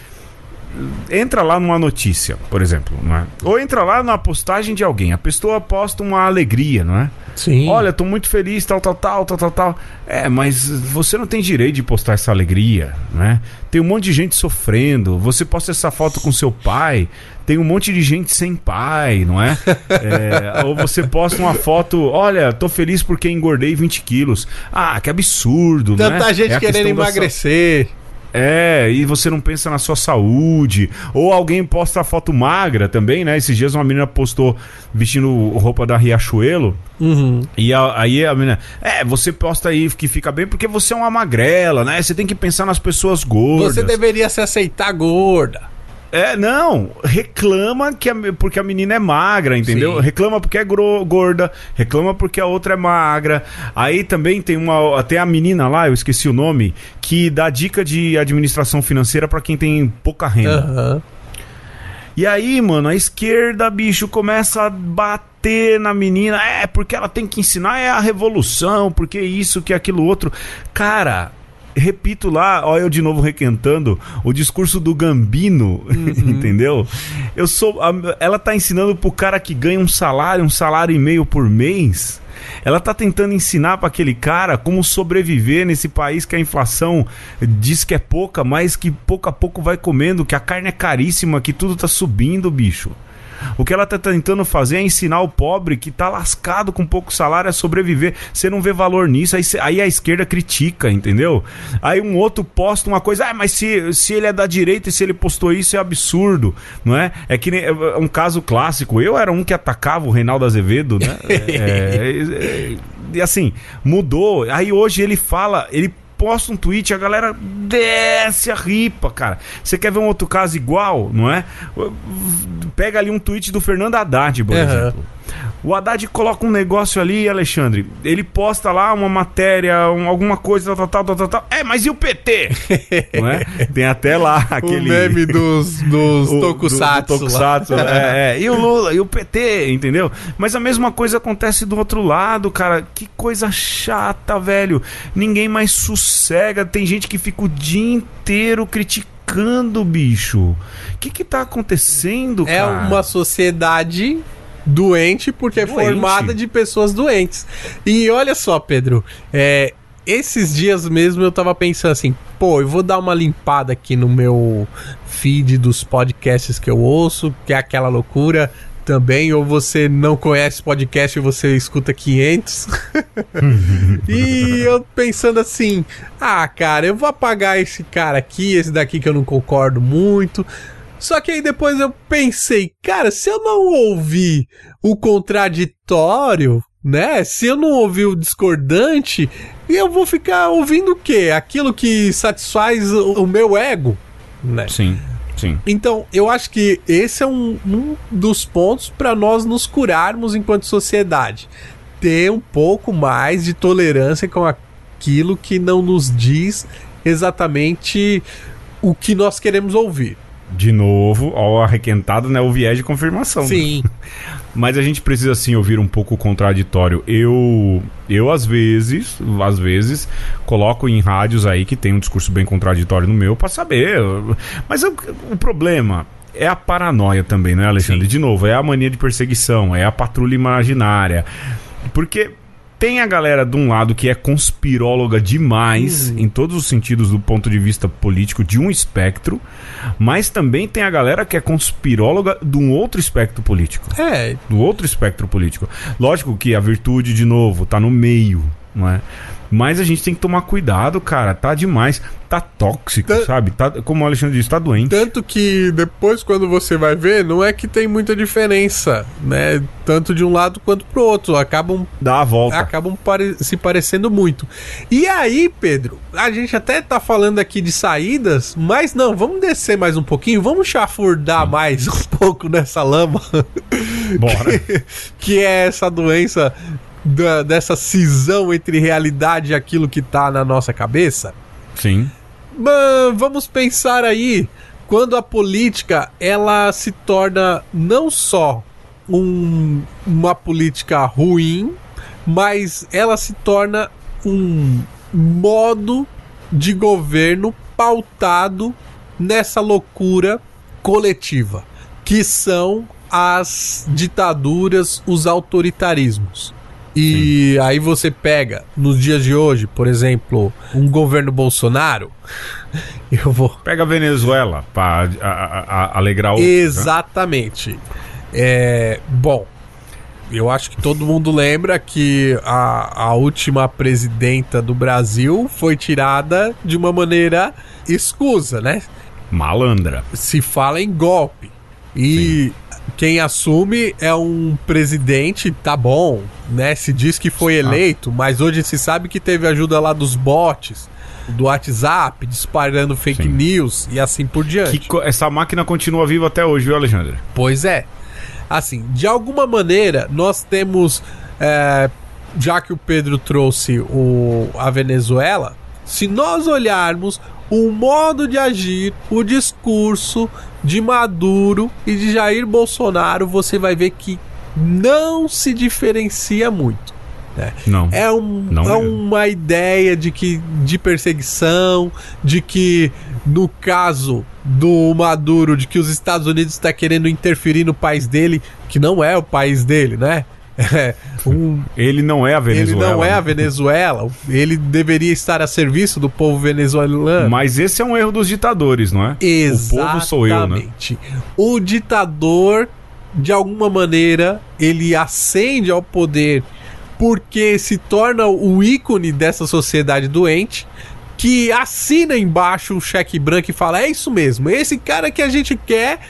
entra lá numa notícia, por exemplo, não é? Ou entra lá na postagem de alguém. A pessoa posta uma alegria, não é? Sim. Olha, tô muito feliz, tal, tal, tal, tal, tal, tal. É, mas você não tem direito de postar essa alegria, né? Tem um monte de gente sofrendo. Você posta essa foto com seu pai, tem um monte de gente sem pai, não é? É, ou você posta uma foto, olha, tô feliz porque engordei 20 quilos. Ah, que absurdo, né? Tanta gente É querendo da emagrecer. É, e você não pensa na sua saúde. Ou alguém posta foto magra também, né? Esses dias uma menina postou vestindo roupa da Riachuelo. Uhum. E a- aí a menina, é, você posta aí que fica bem porque você é uma magrela, né? Você tem que pensar nas pessoas gordas. Você deveria se aceitar gorda. É, não, reclama que a, porque a menina é magra, entendeu? Sim. Reclama porque é gro- gorda, reclama porque a outra é magra. Aí também tem uma até a menina lá, eu esqueci o nome, que dá dica de administração financeira pra quem tem pouca renda. Aham. E aí, mano, a esquerda, bicho, começa a bater na menina. É, porque ela tem que ensinar é a revolução, porque isso, que aquilo outro. Cara, repito lá, ó, eu de novo requentando o discurso do Gambino, entendeu? Eu sou. a- ela tá ensinando pro cara que ganha um salário, um salário e meio por mês. Ela tá tentando ensinar para aquele cara como sobreviver nesse país que a inflação diz que é pouca, mas que pouco a pouco vai comendo, que a carne é caríssima, que tudo tá subindo, bicho. O que ela tá tentando fazer é ensinar o pobre que tá lascado com pouco salário a sobreviver. Você não vê valor nisso, aí, aí a esquerda critica, entendeu? Aí um outro posta uma coisa, ah, mas se, se ele é da direita e se ele postou isso é absurdo, não é? É que nem, é um caso clássico. Eu era um que atacava o Reinaldo Azevedo, né? É, é, e assim, mudou. Aí hoje ele fala, ele posta um tweet, a galera desce a ripa, cara. Você quer ver um outro caso igual, não é? Pega ali um tweet do Fernando Haddad, por Aham. exemplo. O Haddad coloca um negócio ali, Alexandre. Ele posta lá uma matéria, um- alguma coisa, tal, tal, tal, tal, tal. É, mas e o PT? é? Tem até lá aquele. O meme dos, dos o- tokusatsu. do- do tokusatsu, lá. é, é. E o Lula, e o PT, entendeu? Mas a mesma coisa acontece do outro lado, cara. Que coisa chata, velho. Ninguém mais sossega. Tem gente que fica o dia inteiro criticando, bicho. O que que tá acontecendo, É cara? uma sociedade doente porque é Doente. formada de pessoas doentes. E olha só, Pedro, é, esses dias mesmo eu tava pensando assim, pô, eu vou dar uma limpada aqui no meu feed dos podcasts que eu ouço, que é aquela loucura também, ou você não conhece podcast e você escuta 500. e eu pensando assim, ah, cara, eu vou apagar esse cara aqui, esse daqui que eu não concordo muito. Só que aí depois eu pensei, cara, se eu não ouvir o contraditório, né? Se eu não ouvir o discordante, eu vou ficar ouvindo o quê? Aquilo que satisfaz o, o meu ego, né? Sim, sim. Então, eu acho que esse é um, um dos pontos para nós nos curarmos enquanto sociedade. Ter um pouco mais de tolerância com aquilo que não nos diz exatamente o que nós queremos ouvir. De novo, ó, arrequentado, né? O viés de confirmação. Sim. Mas a gente precisa sim ouvir um pouco o contraditório. Eu, eu às vezes, às vezes, coloco em rádios aí que tem um discurso bem contraditório no meu pra saber. Mas o, o problema é a paranoia também, né, Alexandre? De novo, é a mania de perseguição, é a patrulha imaginária. Porque tem a galera de um lado que é conspiróloga demais, em todos os sentidos do ponto de vista político de um espectro, mas também tem a galera que é conspiróloga de um outro espectro político É, do outro espectro político. Lógico que a virtude, de novo, tá no meio, não é? Mas a gente tem que tomar cuidado, cara. Tá demais. Tá tóxico, Tan- sabe? Tá, como o Alexandre disse, tá doente. Tanto que depois, quando você vai ver, não é que tem muita diferença, né? Tanto de um lado quanto pro outro. Acabam, Dá a volta. acabam pare- se parecendo muito. E aí, Pedro, a gente até tá falando aqui de saídas, mas não, vamos descer mais um pouquinho, vamos chafurdar mais um pouco nessa lama, Bora. que é essa doença da- dessa cisão entre realidade e aquilo que tá na nossa cabeça. Sim. Mas vamos pensar aí quando a política ela se torna não só um- uma política ruim, mas ela se torna um modo de governo pautado nessa loucura coletiva, que são as ditaduras, os autoritarismos. E aí você pega, nos dias de hoje, por exemplo, um governo Bolsonaro, eu vou Pega a Venezuela pra a- a- a- alegrar o. né? Exatamente. É, bom, eu acho que todo mundo lembra que a, a última presidenta do Brasil foi tirada de uma maneira escusa, né? Malandra. Se fala em golpe. E quem assume é um presidente, tá bom, né? Se diz que foi eleito, mas hoje se sabe que teve ajuda lá dos bots, do WhatsApp, disparando fake Sim. news e assim por diante. Que essa máquina continua viva até hoje, viu, Alexandre? Pois é. Assim, de alguma maneira, nós temos. é, já que o Pedro trouxe o, a Venezuela, se nós olharmos o modo de agir, o discurso de Maduro e de Jair Bolsonaro, você vai ver que não se diferencia muito. né? Não. É, um, Não é mesmo. uma ideia de que de perseguição, de que no caso do Maduro, de que os Estados Unidos está querendo interferir no país dele, que não é o país dele, né? É, um, Ele não é a ele Venezuela. não é a né? Venezuela, ele deveria estar a serviço do povo venezuelano. Mas esse é um erro dos ditadores, não é? O povo sou eu, né? Exatamente. O ditador, de alguma maneira, ele ascende ao poder porque se torna o ícone dessa sociedade doente. Que assina embaixo um cheque branco e fala: é isso mesmo, é esse cara que a gente quer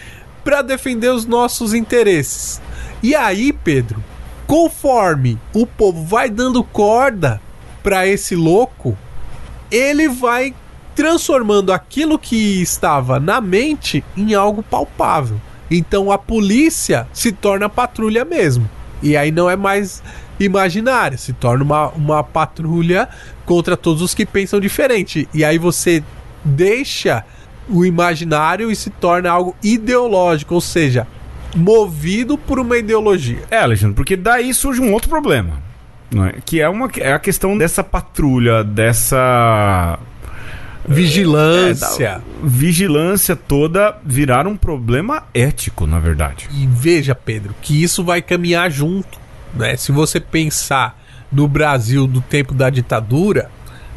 para defender os nossos interesses. E aí, Pedro, conforme o povo vai dando corda para esse louco, ele vai transformando aquilo que estava na mente em algo palpável. Então a polícia se torna patrulha mesmo. E aí não é mais imaginária, se torna uma, uma patrulha contra todos os que pensam diferente. E aí você deixa o imaginário e se torna algo ideológico, ou seja, movido por uma ideologia. É, Alexandre, porque daí surge um outro problema. É? Que é, uma, é a questão dessa patrulha, dessa Vigilância. É, da vigilância toda virar um problema ético, na verdade. E veja, Pedro, que isso vai caminhar junto. Né? Se você pensar no Brasil do tempo da ditadura,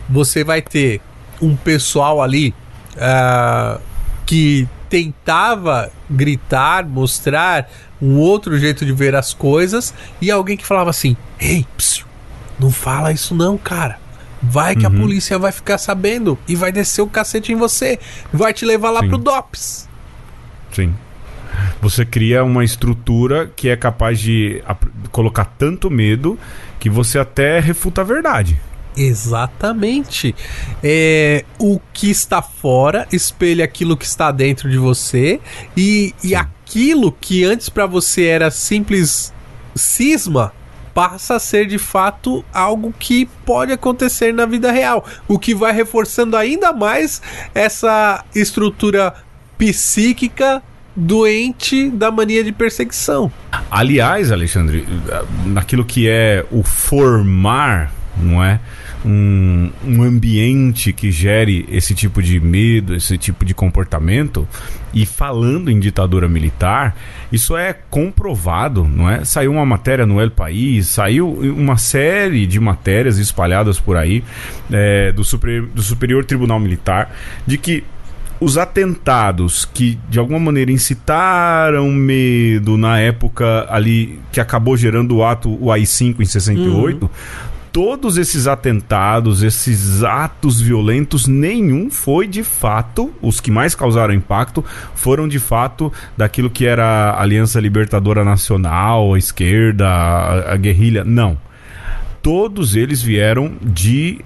você vai ter um pessoal ali ah, que tentava gritar, mostrar um outro jeito de ver as coisas, e alguém que falava assim: Ei, psiu, não fala isso não, cara. Vai que a polícia vai ficar sabendo e vai descer o cacete em você. Vai te levar lá Sim. pro DOPS. Sim. Você cria uma estrutura que é capaz de colocar tanto medo que você até refuta a verdade. Exatamente. É, o que está fora espelha aquilo que está dentro de você e, e aquilo que antes para você era simples cisma passa a ser de fato algo que pode acontecer na vida real, o que vai reforçando ainda mais essa estrutura psíquica doente da mania de perseguição. Aliás, Alexandre, naquilo que é o formar, não é? Um, um ambiente que gere esse tipo de medo, esse tipo de comportamento, e falando em ditadura militar, isso é comprovado, não é? Saiu uma matéria no El País, saiu uma série de matérias espalhadas por aí é, do, Super- do Superior Tribunal Militar de que os atentados que de alguma maneira incitaram medo na época ali que acabou gerando o ato o AI-5 em 68, todos esses atentados, esses atos violentos, nenhum foi de fato, os que mais causaram impacto, foram de fato daquilo que era a Aliança Libertadora Nacional, a esquerda, a, a guerrilha. Não. Todos eles vieram de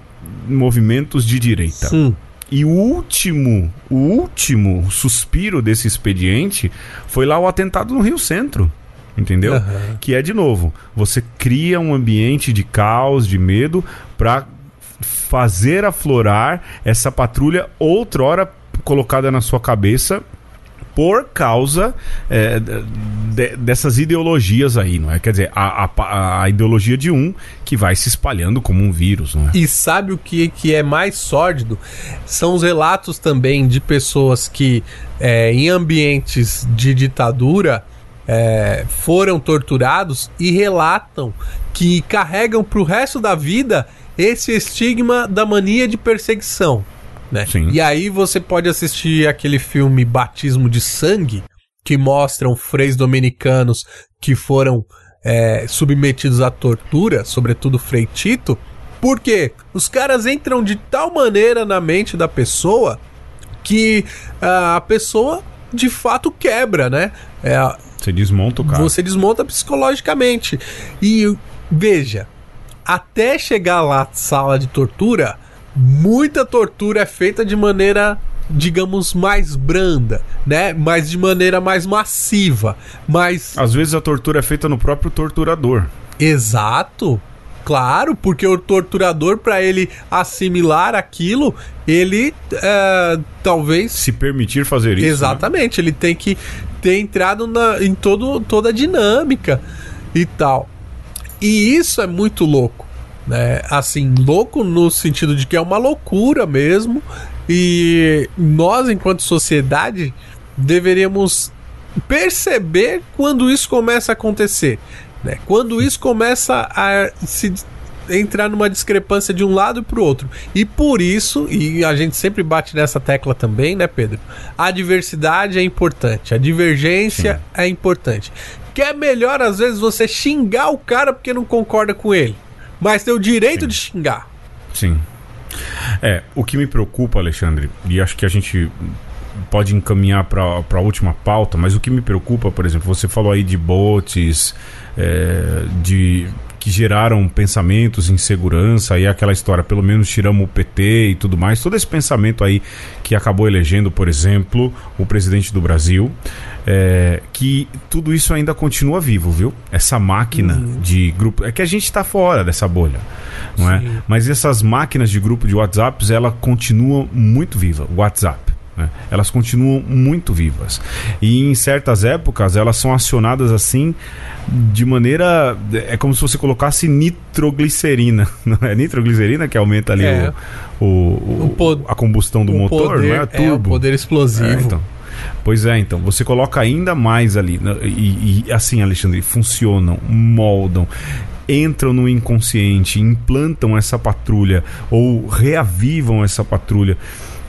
movimentos de direita. Sim. E o último, o último suspiro desse expediente foi lá o atentado no Rio Centro. Entendeu? Aham. Que é de novo, você cria um ambiente de caos, de medo para fazer aflorar essa patrulha outrora colocada na sua cabeça por causa é, de- dessas ideologias aí, não é? Quer dizer, a, a- a ideologia de um que vai se espalhando como um vírus, não é? E sabe o que, que é mais sórdido? São os relatos também de pessoas que, é, em ambientes de ditadura, é, foram torturados e relatam que carregam pro resto da vida esse estigma da mania de perseguição. Né? Sim. E aí você pode assistir aquele filme Batismo de Sangue, que mostram freis dominicanos que foram é, submetidos à tortura, sobretudo Frei Tito, porque os caras entram de tal maneira na mente da pessoa que ah, a pessoa de fato quebra, né? É, Você desmonta o cara. você desmonta psicologicamente. E veja, até chegar lá à sala de tortura, muita tortura é feita de maneira, digamos, mais branda, né? Mas de maneira mais massiva. Mas Às vezes a tortura é feita no próprio torturador. Exato. Claro, porque o torturador, para ele assimilar aquilo, ele é, talvez. Se permitir fazer isso. né? Exatamente, ele tem que ter entrado na, em todo, toda a dinâmica e tal. E isso é muito louco. Né? Assim, louco no sentido de que é uma loucura mesmo. E nós, enquanto sociedade, deveríamos perceber quando isso começa a acontecer. Né? Quando isso começa a se entrar numa discrepância de um lado para o outro. E por isso, e a gente sempre bate nessa tecla também, né, Pedro? A diversidade é importante, a divergência é importante. Que é melhor, às vezes, você xingar o cara porque não concorda com ele, mas ter o direito de xingar. Sim. É, o que me preocupa, Alexandre, e acho que a gente pode encaminhar para a última pauta, mas o que me preocupa, por exemplo, você falou aí de bots, é, de que geraram pensamentos, insegurança, aí aquela história, pelo menos tiramos o PT e tudo mais, todo esse pensamento aí que acabou elegendo, por exemplo, o presidente do Brasil, é, que tudo isso ainda continua vivo, viu? Essa máquina de grupo. É que a gente está fora dessa bolha, não é? Mas essas máquinas de grupo de WhatsApps, ela continua muito viva. WhatsApp. Né? Elas continuam muito vivas. E em certas épocas elas são acionadas assim de maneira. É como se você colocasse nitroglicerina. Não é nitroglicerina que aumenta ali É. o, o, o- a combustão do o motor, poder, não é? é, o Turbo. poder explosivo. É, então. Pois é, então. Você coloca ainda mais ali. né, E, e assim, Alexandre, funcionam, moldam. Entram no inconsciente, implantam essa patrulha ou reavivam essa patrulha.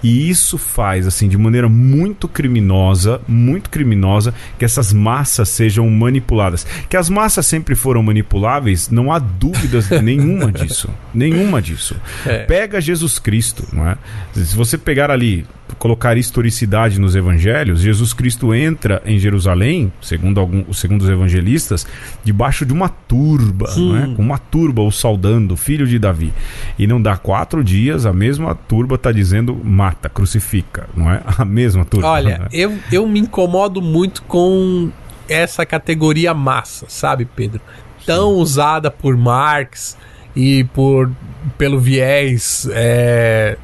E isso faz, assim, de maneira muito criminosa, muito criminosa, que essas massas sejam manipuladas. Que as massas sempre foram manipuláveis, não há dúvidas nenhuma disso. Nenhuma disso. É. Pega Jesus Cristo, não é? Se você pegar ali, colocar historicidade nos evangelhos, Jesus Cristo entra em Jerusalém, segundo, algum, segundo os evangelistas, debaixo de uma turba, não é? Com uma turba o saudando, filho de Davi. E não dá quatro dias, a mesma turba está dizendo mata, crucifica, não é? A mesma turba. Olha, é? eu, eu me incomodo muito com essa categoria massa, sabe, Pedro? Tão usada por Marx e por pelo viés é,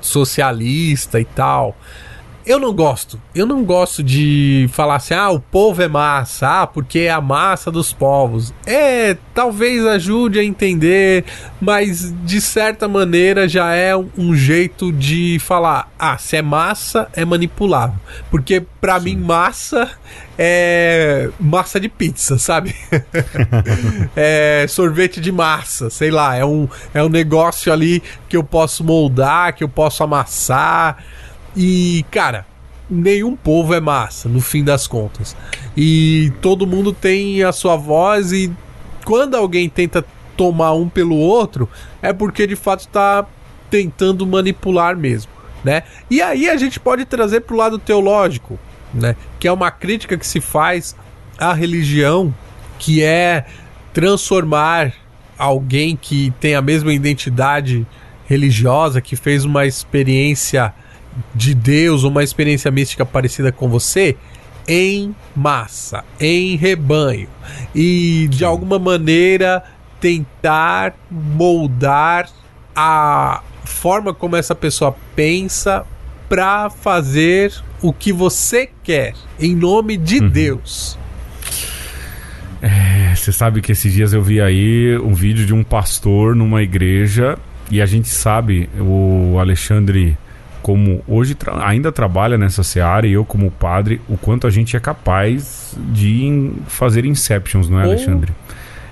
socialista e tal. Eu não gosto. Eu não gosto de falar assim, ah, o povo é massa, ah, porque é a massa dos povos. É, talvez ajude a entender, mas de certa maneira já é um, jeito de falar, ah, se é massa, é manipulável. Porque pra mim, massa é massa de pizza, sabe? é sorvete de massa, sei lá, é um, é um negócio ali que eu posso moldar, que eu posso amassar. E, cara, nenhum povo é massa, no fim das contas. E todo mundo tem a sua voz e quando alguém tenta tomar um pelo outro, é porque de fato está tentando manipular mesmo, né? E aí a gente pode trazer pro lado teológico, né? Que é uma crítica que se faz à religião, que é transformar alguém que tem a mesma identidade religiosa, que fez uma experiência de Deus, uma experiência mística parecida com você, em massa, em rebanho. E de alguma maneira tentar moldar a forma como essa pessoa pensa para fazer o que você quer, em nome de Deus. É, Você sabe que esses dias eu vi aí um vídeo de um pastor numa igreja e a gente sabe, o Alexandre, como hoje tra- ainda trabalha nessa seara e eu como padre, o quanto a gente é capaz de in- fazer inceptions, não é. Alexandre?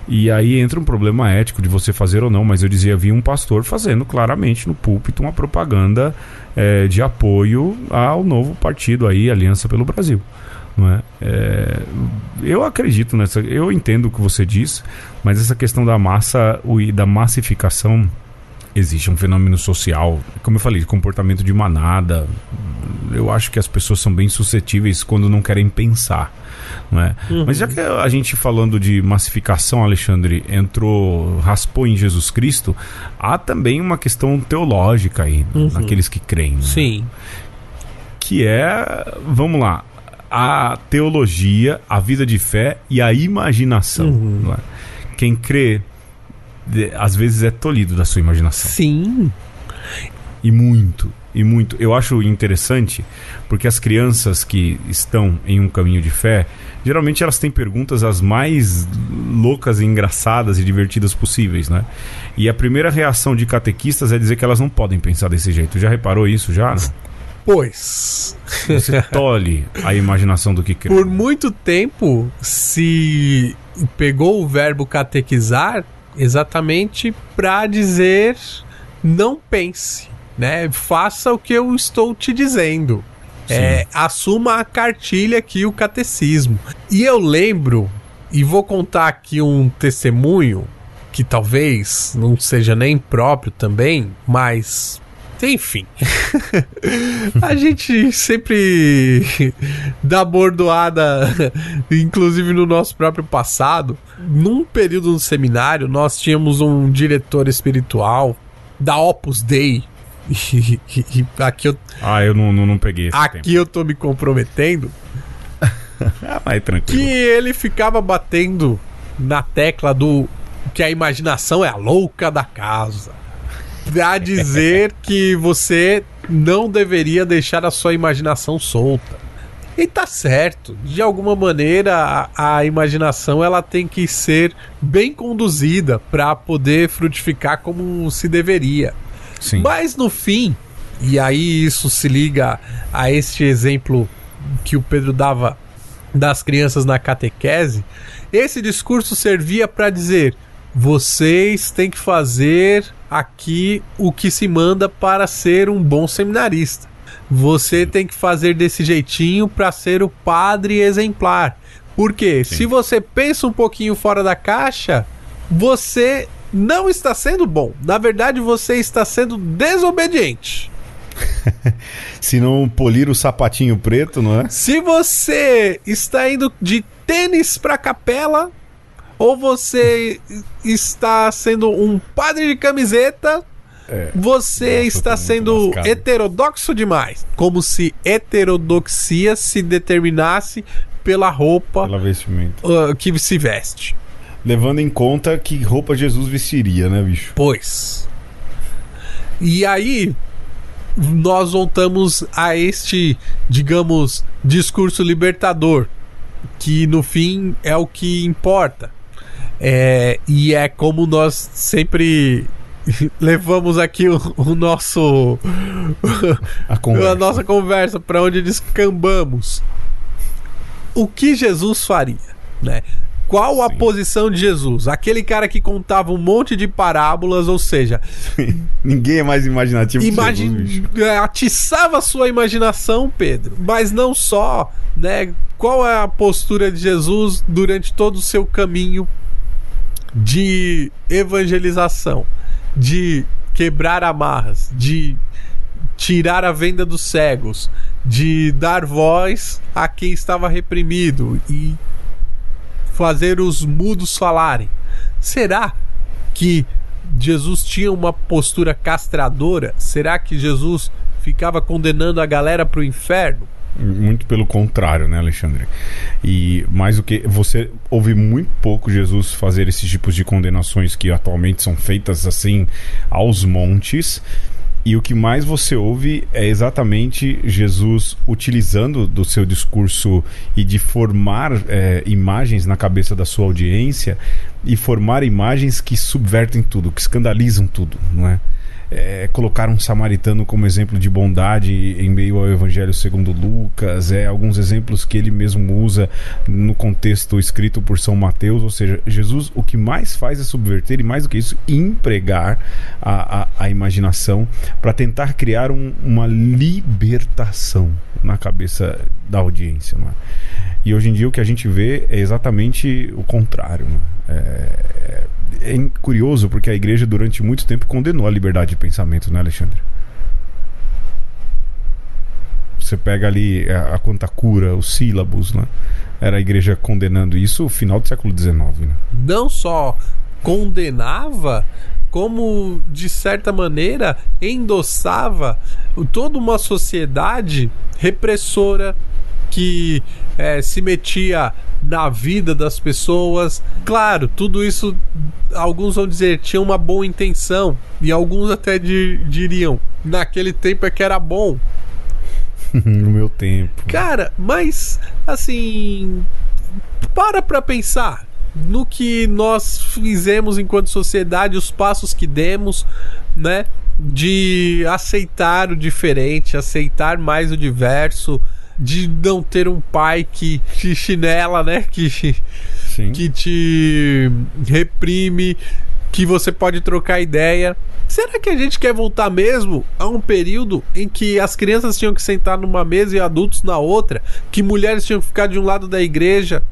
E aí entra um problema ético de você fazer ou não, mas eu dizia, vi um pastor fazendo claramente no púlpito uma propaganda eh, de apoio ao novo partido aí, Aliança pelo Brasil. Não é? É, eu acredito nessa. Eu entendo o que você diz, mas essa questão da massa e da massificação existe um fenômeno social, como eu falei, de comportamento de manada. Eu acho que as pessoas são bem suscetíveis quando não querem pensar. Não é? Mas já que a gente falando de massificação, Alexandre, entrou, raspou em Jesus Cristo, há também uma questão teológica aí, naqueles que creem. né? Sim. que é, vamos lá, a teologia, a vida de fé e a imaginação. não é? Quem crê, às vezes é tolhido da sua imaginação. Sim. E muito, e muito. Eu acho interessante porque as crianças que estão em um caminho de fé, geralmente elas têm perguntas as mais loucas, e engraçadas e divertidas possíveis, né? E a primeira reação de catequistas é dizer que elas não podem pensar desse jeito. Já reparou isso já? Não? Pois. Você tolhe a imaginação do que crê. Por muito tempo se pegou o verbo catequizar exatamente para dizer não pense, né? Faça o que eu estou te dizendo. É, assuma a cartilha aqui, o catecismo. E eu lembro, e vou contar aqui um testemunho, que talvez não seja nem próprio também, mas. Enfim. a gente sempre dá bordoada, inclusive no nosso próprio passado. Num período no seminário, nós tínhamos um diretor espiritual da Opus Dei. Aqui eu Ah, eu não, não, não peguei esse Aqui eu tô me comprometendo. tempo. Ah, mas Que tranquilo. ele ficava batendo na tecla do que a imaginação é a louca da casa. Pra dizer que você não deveria deixar a sua imaginação solta. E tá certo. De alguma maneira, a, a imaginação ela tem que ser bem conduzida para poder frutificar como se deveria. Sim. Mas no fim, e aí isso se liga a este exemplo que o Pedro dava das crianças na catequese, esse discurso servia para dizer: vocês têm que fazer aqui o que se manda para ser um bom seminarista. Você tem que fazer desse jeitinho para ser o padre exemplar. Porque se você pensa um pouquinho fora da caixa, você não está sendo bom. Na verdade, você está sendo desobediente. Se não polir o sapatinho preto, não é? Se você está indo de tênis para capela, ou você está sendo um padre de camiseta, É. você Nossa, está sendo heterodoxo demais. Como se heterodoxia se determinasse pela roupa Pela ah, que se veste. Levando em conta que roupa Jesus vestiria, né, bicho? Pois. E aí nós voltamos a este, digamos, discurso libertador, que no fim é o que importa. É, e é como nós sempre levamos aqui o, o nosso A conversa. a nossa conversa para onde descambamos. O que Jesus faria, né? Qual a Sim. posição de Jesus? Aquele cara que contava um monte de parábolas, ou seja, Ninguém é mais imaginativo que Jesus, imagi é, atiçava a sua imaginação, Pedro. Mas não só, né? Qual é a postura de Jesus durante todo o seu caminho de evangelização, de quebrar amarras, de tirar a venda dos cegos, de dar voz a quem estava reprimido e fazer os mudos falarem. Será que Jesus tinha uma postura castradora? Será que Jesus ficava condenando a galera para o inferno? Muito pelo contrário, né, Alexandre? E mais do que você ouve muito pouco Jesus fazer esses tipos de condenações que atualmente são feitas assim aos montes. E o que mais você ouve é exatamente Jesus utilizando do seu discurso e de formar é, imagens na cabeça da sua audiência e formar imagens que subvertem tudo, que escandalizam tudo, não é? é, colocar um samaritano como exemplo de bondade em meio ao Evangelho segundo Lucas, é alguns exemplos que ele mesmo usa no contexto escrito por São Mateus, ou seja, Jesus o que mais faz é subverter e mais do que isso, empregar a, a, a imaginação para tentar criar um- uma libertação na cabeça da audiência, não é? E hoje em dia o que a gente vê é exatamente o contrário. Né? É, é in- curioso porque a igreja durante muito tempo condenou a liberdade de pensamento, né, Alexandre? Você pega ali a, a conta cura, os sílabos, né? Era a igreja condenando isso no final do século XIX, né? Não só condenava, como de certa maneira endossava toda uma sociedade repressora que eh, se metia na vida das pessoas. Claro, tudo isso, alguns vão dizer, tinha uma boa intenção, e alguns até di- diriam, naquele tempo é que era bom. no meu tempo. Cara, mas assim, para pra pensar no que nós fizemos enquanto sociedade, os passos que demos, né? De aceitar o diferente, aceitar mais o diverso, de não ter um pai que te chinela, né? Que Sim. que te reprime, que você pode trocar ideia. Será que a gente quer voltar mesmo a um período em que as crianças tinham que sentar numa mesa e adultos na outra, que mulheres tinham que ficar de um lado da igreja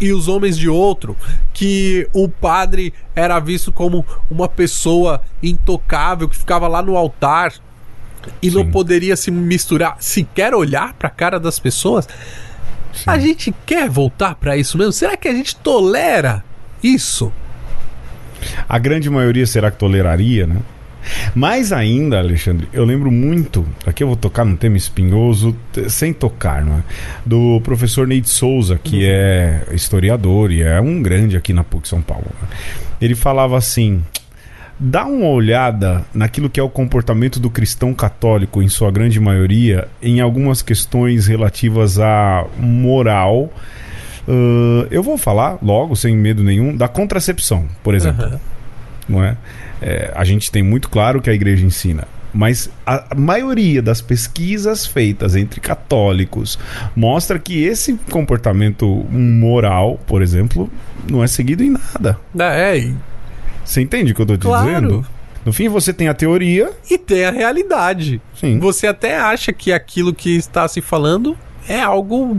e os homens de outro, que o padre era visto como uma pessoa intocável que ficava lá no altar e não Sim. poderia se misturar, sequer olhar para a cara das pessoas? A gente quer voltar para isso mesmo? Será que a gente tolera isso? A grande maioria será que toleraria, né? Mais ainda, Alexandre, eu lembro muito, aqui eu vou tocar num tema espinhoso, sem tocar, não é? Do professor Neide Souza, que é historiador e é um grande aqui na PUC São Paulo. né? Ele falava assim: dá uma olhada naquilo que é o comportamento do cristão católico, em sua grande maioria, em algumas questões relativas à moral. Ahn, eu vou falar logo, sem medo nenhum, da contracepção, por exemplo Aham. não é? É, a gente tem muito claro que a igreja ensina. Mas a maioria das pesquisas feitas entre católicos mostra que esse comportamento moral, por exemplo, não é seguido em nada. É, e, Você entende o que eu tô te Claro. dizendo? No fim, você tem a teoria. e tem a realidade. Sim. Você até acha que aquilo que está se falando é algo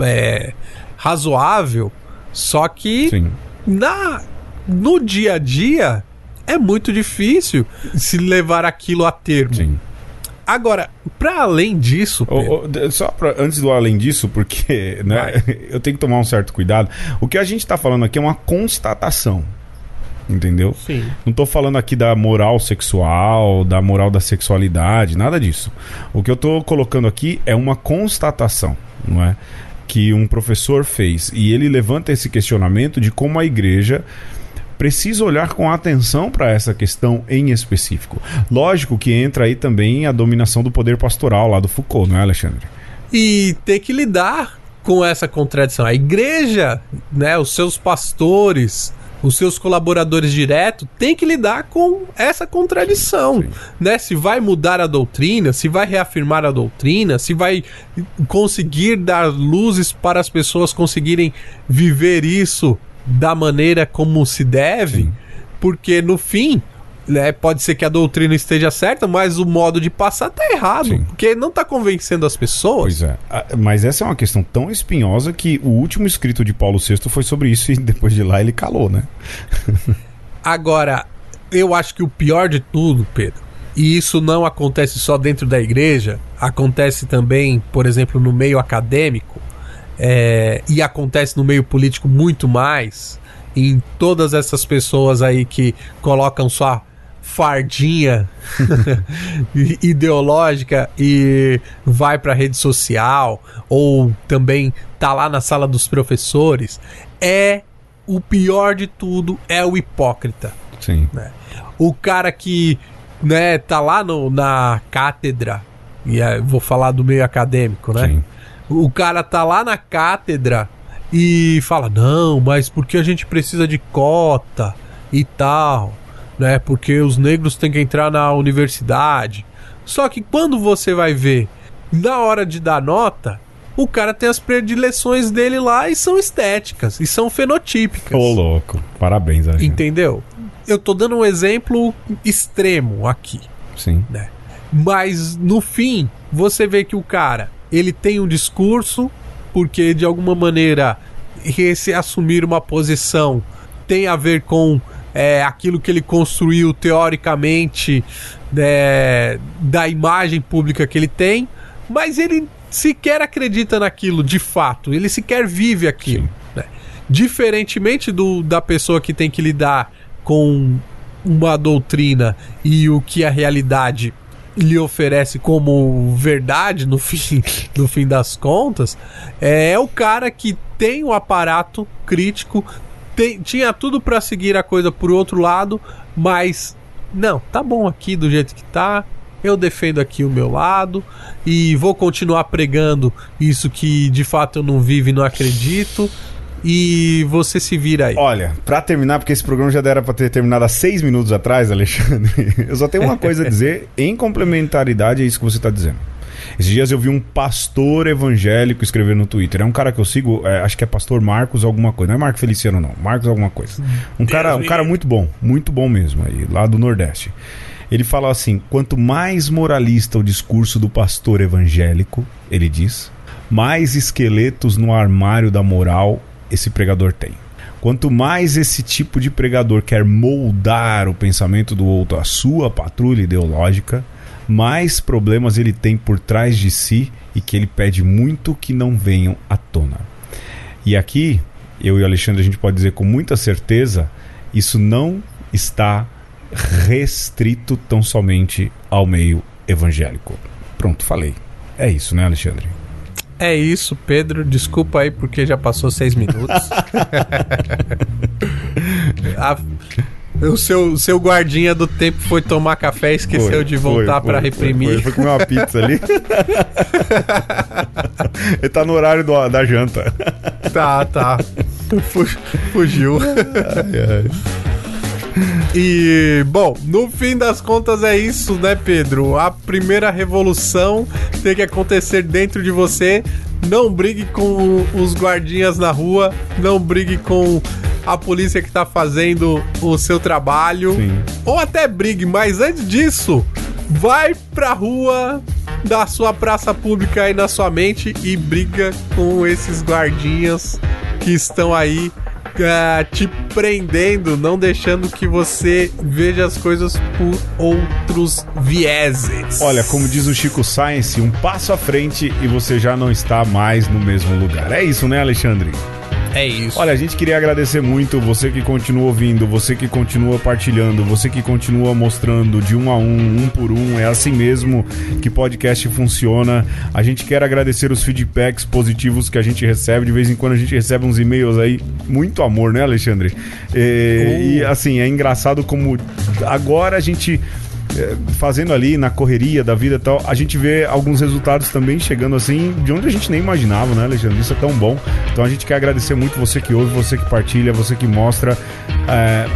é, razoável, só que Sim. na no dia a dia é muito difícil se levar aquilo a termo. Sim. Agora, para além disso, ô, d- só pra- antes do além disso, porque né, eu tenho que tomar um certo cuidado. O que a gente tá falando aqui é uma constatação. Entendeu? sim, Não tô falando aqui da moral sexual, da moral da sexualidade, nada disso. O que eu tô colocando aqui é uma constatação, não é? Que um professor fez. E ele levanta esse questionamento de como a igreja precisa olhar com atenção para essa questão em específico. Lógico que entra aí também a dominação do poder pastoral lá do Foucault, não é, Alexandre? e ter que lidar com essa contradição. A igreja, né, os seus pastores, os seus colaboradores diretos, tem que lidar com essa contradição, Sim. né? Se vai mudar a doutrina, se vai reafirmar a doutrina, se vai conseguir dar luzes para as pessoas conseguirem viver isso da maneira como se deve, Sim. porque no fim, né, pode ser que a doutrina esteja certa, mas o modo de passar tá errado, Sim. porque não tá convencendo as pessoas. Pois é. Ah, Mas essa é uma questão tão espinhosa que o último escrito de Paulo VI foi sobre isso e depois de lá ele calou, né? Agora, eu acho que o pior de tudo, Pedro, e isso não acontece só dentro da igreja, acontece também, por exemplo, no meio acadêmico, é, e acontece no meio político muito mais, em todas essas pessoas aí que colocam sua fardinha ideológica e vai pra rede social ou também tá lá na sala dos professores é o pior de tudo é o hipócrita Sim. o cara que né tá lá no, na cátedra e vou falar do meio acadêmico né Sim. o cara tá lá na cátedra e fala: não, mas porque a gente precisa de cota e tal, né? Porque os negros têm que entrar na universidade. Só que quando você vai ver, na hora de dar nota, o cara tem as predileções dele lá e são estéticas, e são fenotípicas. Ô, louco. Parabéns, Alexandre. Entendeu? Eu tô dando um exemplo extremo aqui Sim. né? Mas no fim, você vê que o cara, ele tem um discurso porque de alguma maneira esse assumir uma posição tem a ver com é, aquilo que ele construiu teoricamente né, da imagem pública que ele tem, mas ele sequer acredita naquilo de fato, ele sequer vive aquilo. Né? Diferentemente do, da pessoa que tem que lidar com uma doutrina e o que a realidade lhe oferece como verdade no fim, no fim das contas, é o cara que tem o aparato crítico, tem- tinha tudo pra seguir a coisa por outro lado, mas não, tá bom aqui do jeito que tá. Eu defendo aqui o meu lado e vou continuar pregando isso que de fato eu não vivo e não acredito. E você se vira aí. Olha, pra terminar, porque esse programa já era pra ter terminado há seis minutos atrás, Alexandre, eu só tenho uma coisa a dizer em complementaridade a isso que você tá dizendo. Esses dias eu vi um pastor evangélico escrever no Twitter. É um cara que eu sigo, é, acho que é pastor Marcos alguma coisa. Não é Marcos Feliciano, não. Marcos alguma coisa. Um cara, um cara muito bom, muito bom mesmo, aí, lá do Nordeste. Ele fala assim: quanto mais moralista o discurso do pastor evangélico, ele diz, mais esqueletos no armário da moral esse pregador tem. Quanto mais esse tipo de pregador quer moldar o pensamento do outro à sua patrulha ideológica, mais problemas ele tem por trás de si e que ele pede muito que não venham à tona. E aqui, eu e o Alexandre, a gente pode dizer com muita certeza, isso não está restrito tão somente ao meio evangélico. Pronto, falei. É isso, né, Alexandre? É isso, Pedro. Desculpa aí porque já passou seis minutos. A- o seu, seu guardinha do tempo foi tomar café e esqueceu Foi, de voltar foi, reprimir. Foi, foi comer uma pizza ali. Ele tá no horário do- da janta. Tá, tá. Fu- Fugiu. E, bom, no fim das contas é isso, né, Pedro? A primeira revolução tem que acontecer dentro de você. Não brigue com os guardinhas na rua, não brigue com a polícia que tá fazendo o seu trabalho. Sim. Ou até brigue, mas antes disso, vai pra rua da sua praça pública aí na sua mente e briga com esses guardinhas que estão aí ah, te prendendo, não deixando que você veja as coisas por outros vieses. Olha, como diz o Chico Science, um passo à frente e você já não está mais no mesmo lugar. É isso, né, Alexandre? É isso. Olha, a gente queria agradecer muito você que continua ouvindo, você que continua partilhando, você que continua mostrando de um a um, um por um. É assim mesmo que podcast funciona. A gente quer agradecer os feedbacks positivos que a gente recebe. De vez em quando a gente recebe uns e-mails aí. Muito amor, né, Alexandre? É, E assim, é engraçado como agora a gente fazendo ali na correria da vida e tal, a gente vê alguns resultados também chegando assim de onde a gente nem imaginava, né, Alexandre? Isso é tão bom. Então a gente quer agradecer muito você que ouve, você que partilha, você que mostra. É,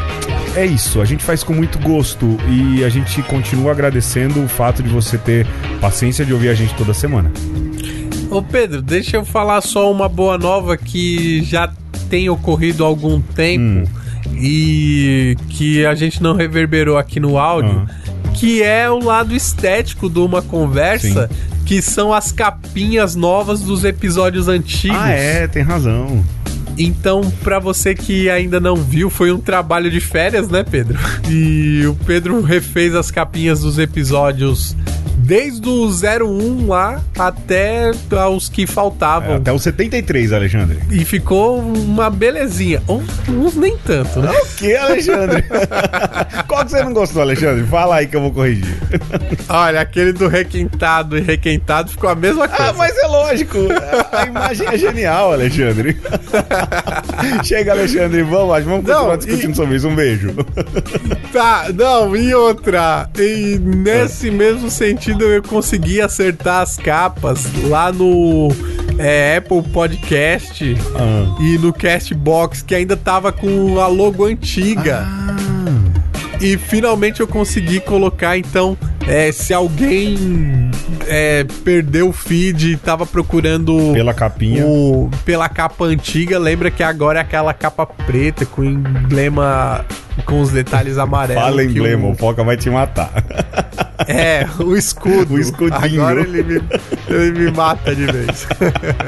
é isso, a gente faz com muito gosto e a gente continua agradecendo o fato de você ter paciência de ouvir a gente toda semana. Ô Pedro, deixa eu falar só uma boa nova que já tem ocorrido há algum tempo e que a gente não reverberou aqui no áudio, que é o lado estético de uma conversa, que são as capinhas novas dos episódios antigos. Ah, é, tem razão. Então, pra você que ainda não viu, foi um trabalho de férias, né, Pedro? E o Pedro refez as capinhas dos episódios desde o 01 lá até os que faltavam. É, até o 73, Alexandre. E ficou uma belezinha. Uns, nem tanto, né? O que, Alexandre? Qual que você não gostou, Alexandre? Fala aí que eu vou corrigir. Olha, aquele do requentado e requentado ficou a mesma coisa. Ah, mas é lógico. A imagem é genial, Alexandre. Chega, Alexandre, vamos, vamos continuar Não, discutindo e- sobre isso. Um beijo. Tá, não, e outra. E nesse mesmo sentido eu consegui acertar as capas lá no é, Apple Podcast Ah. e no Castbox, que ainda tava com a logo antiga. E finalmente eu consegui colocar, então, é, se alguém é, perdeu o feed e tava procurando Pela capinha. o- pela capa antiga, lembra que agora é aquela capa preta com emblema com os detalhes amarelos. Fala emblema, o- o Foca vai te matar. é, o escudo. O escudinho. Agora ele me, ele me mata de vez.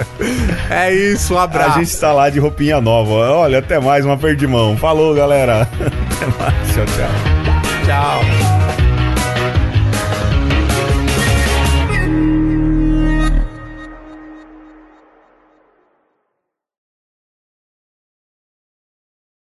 é isso, um A abraço. gente tá lá de roupinha nova. Olha, até mais, uma perda de mão. Falou, galera. Até mais. Tchau, tchau. Tchau.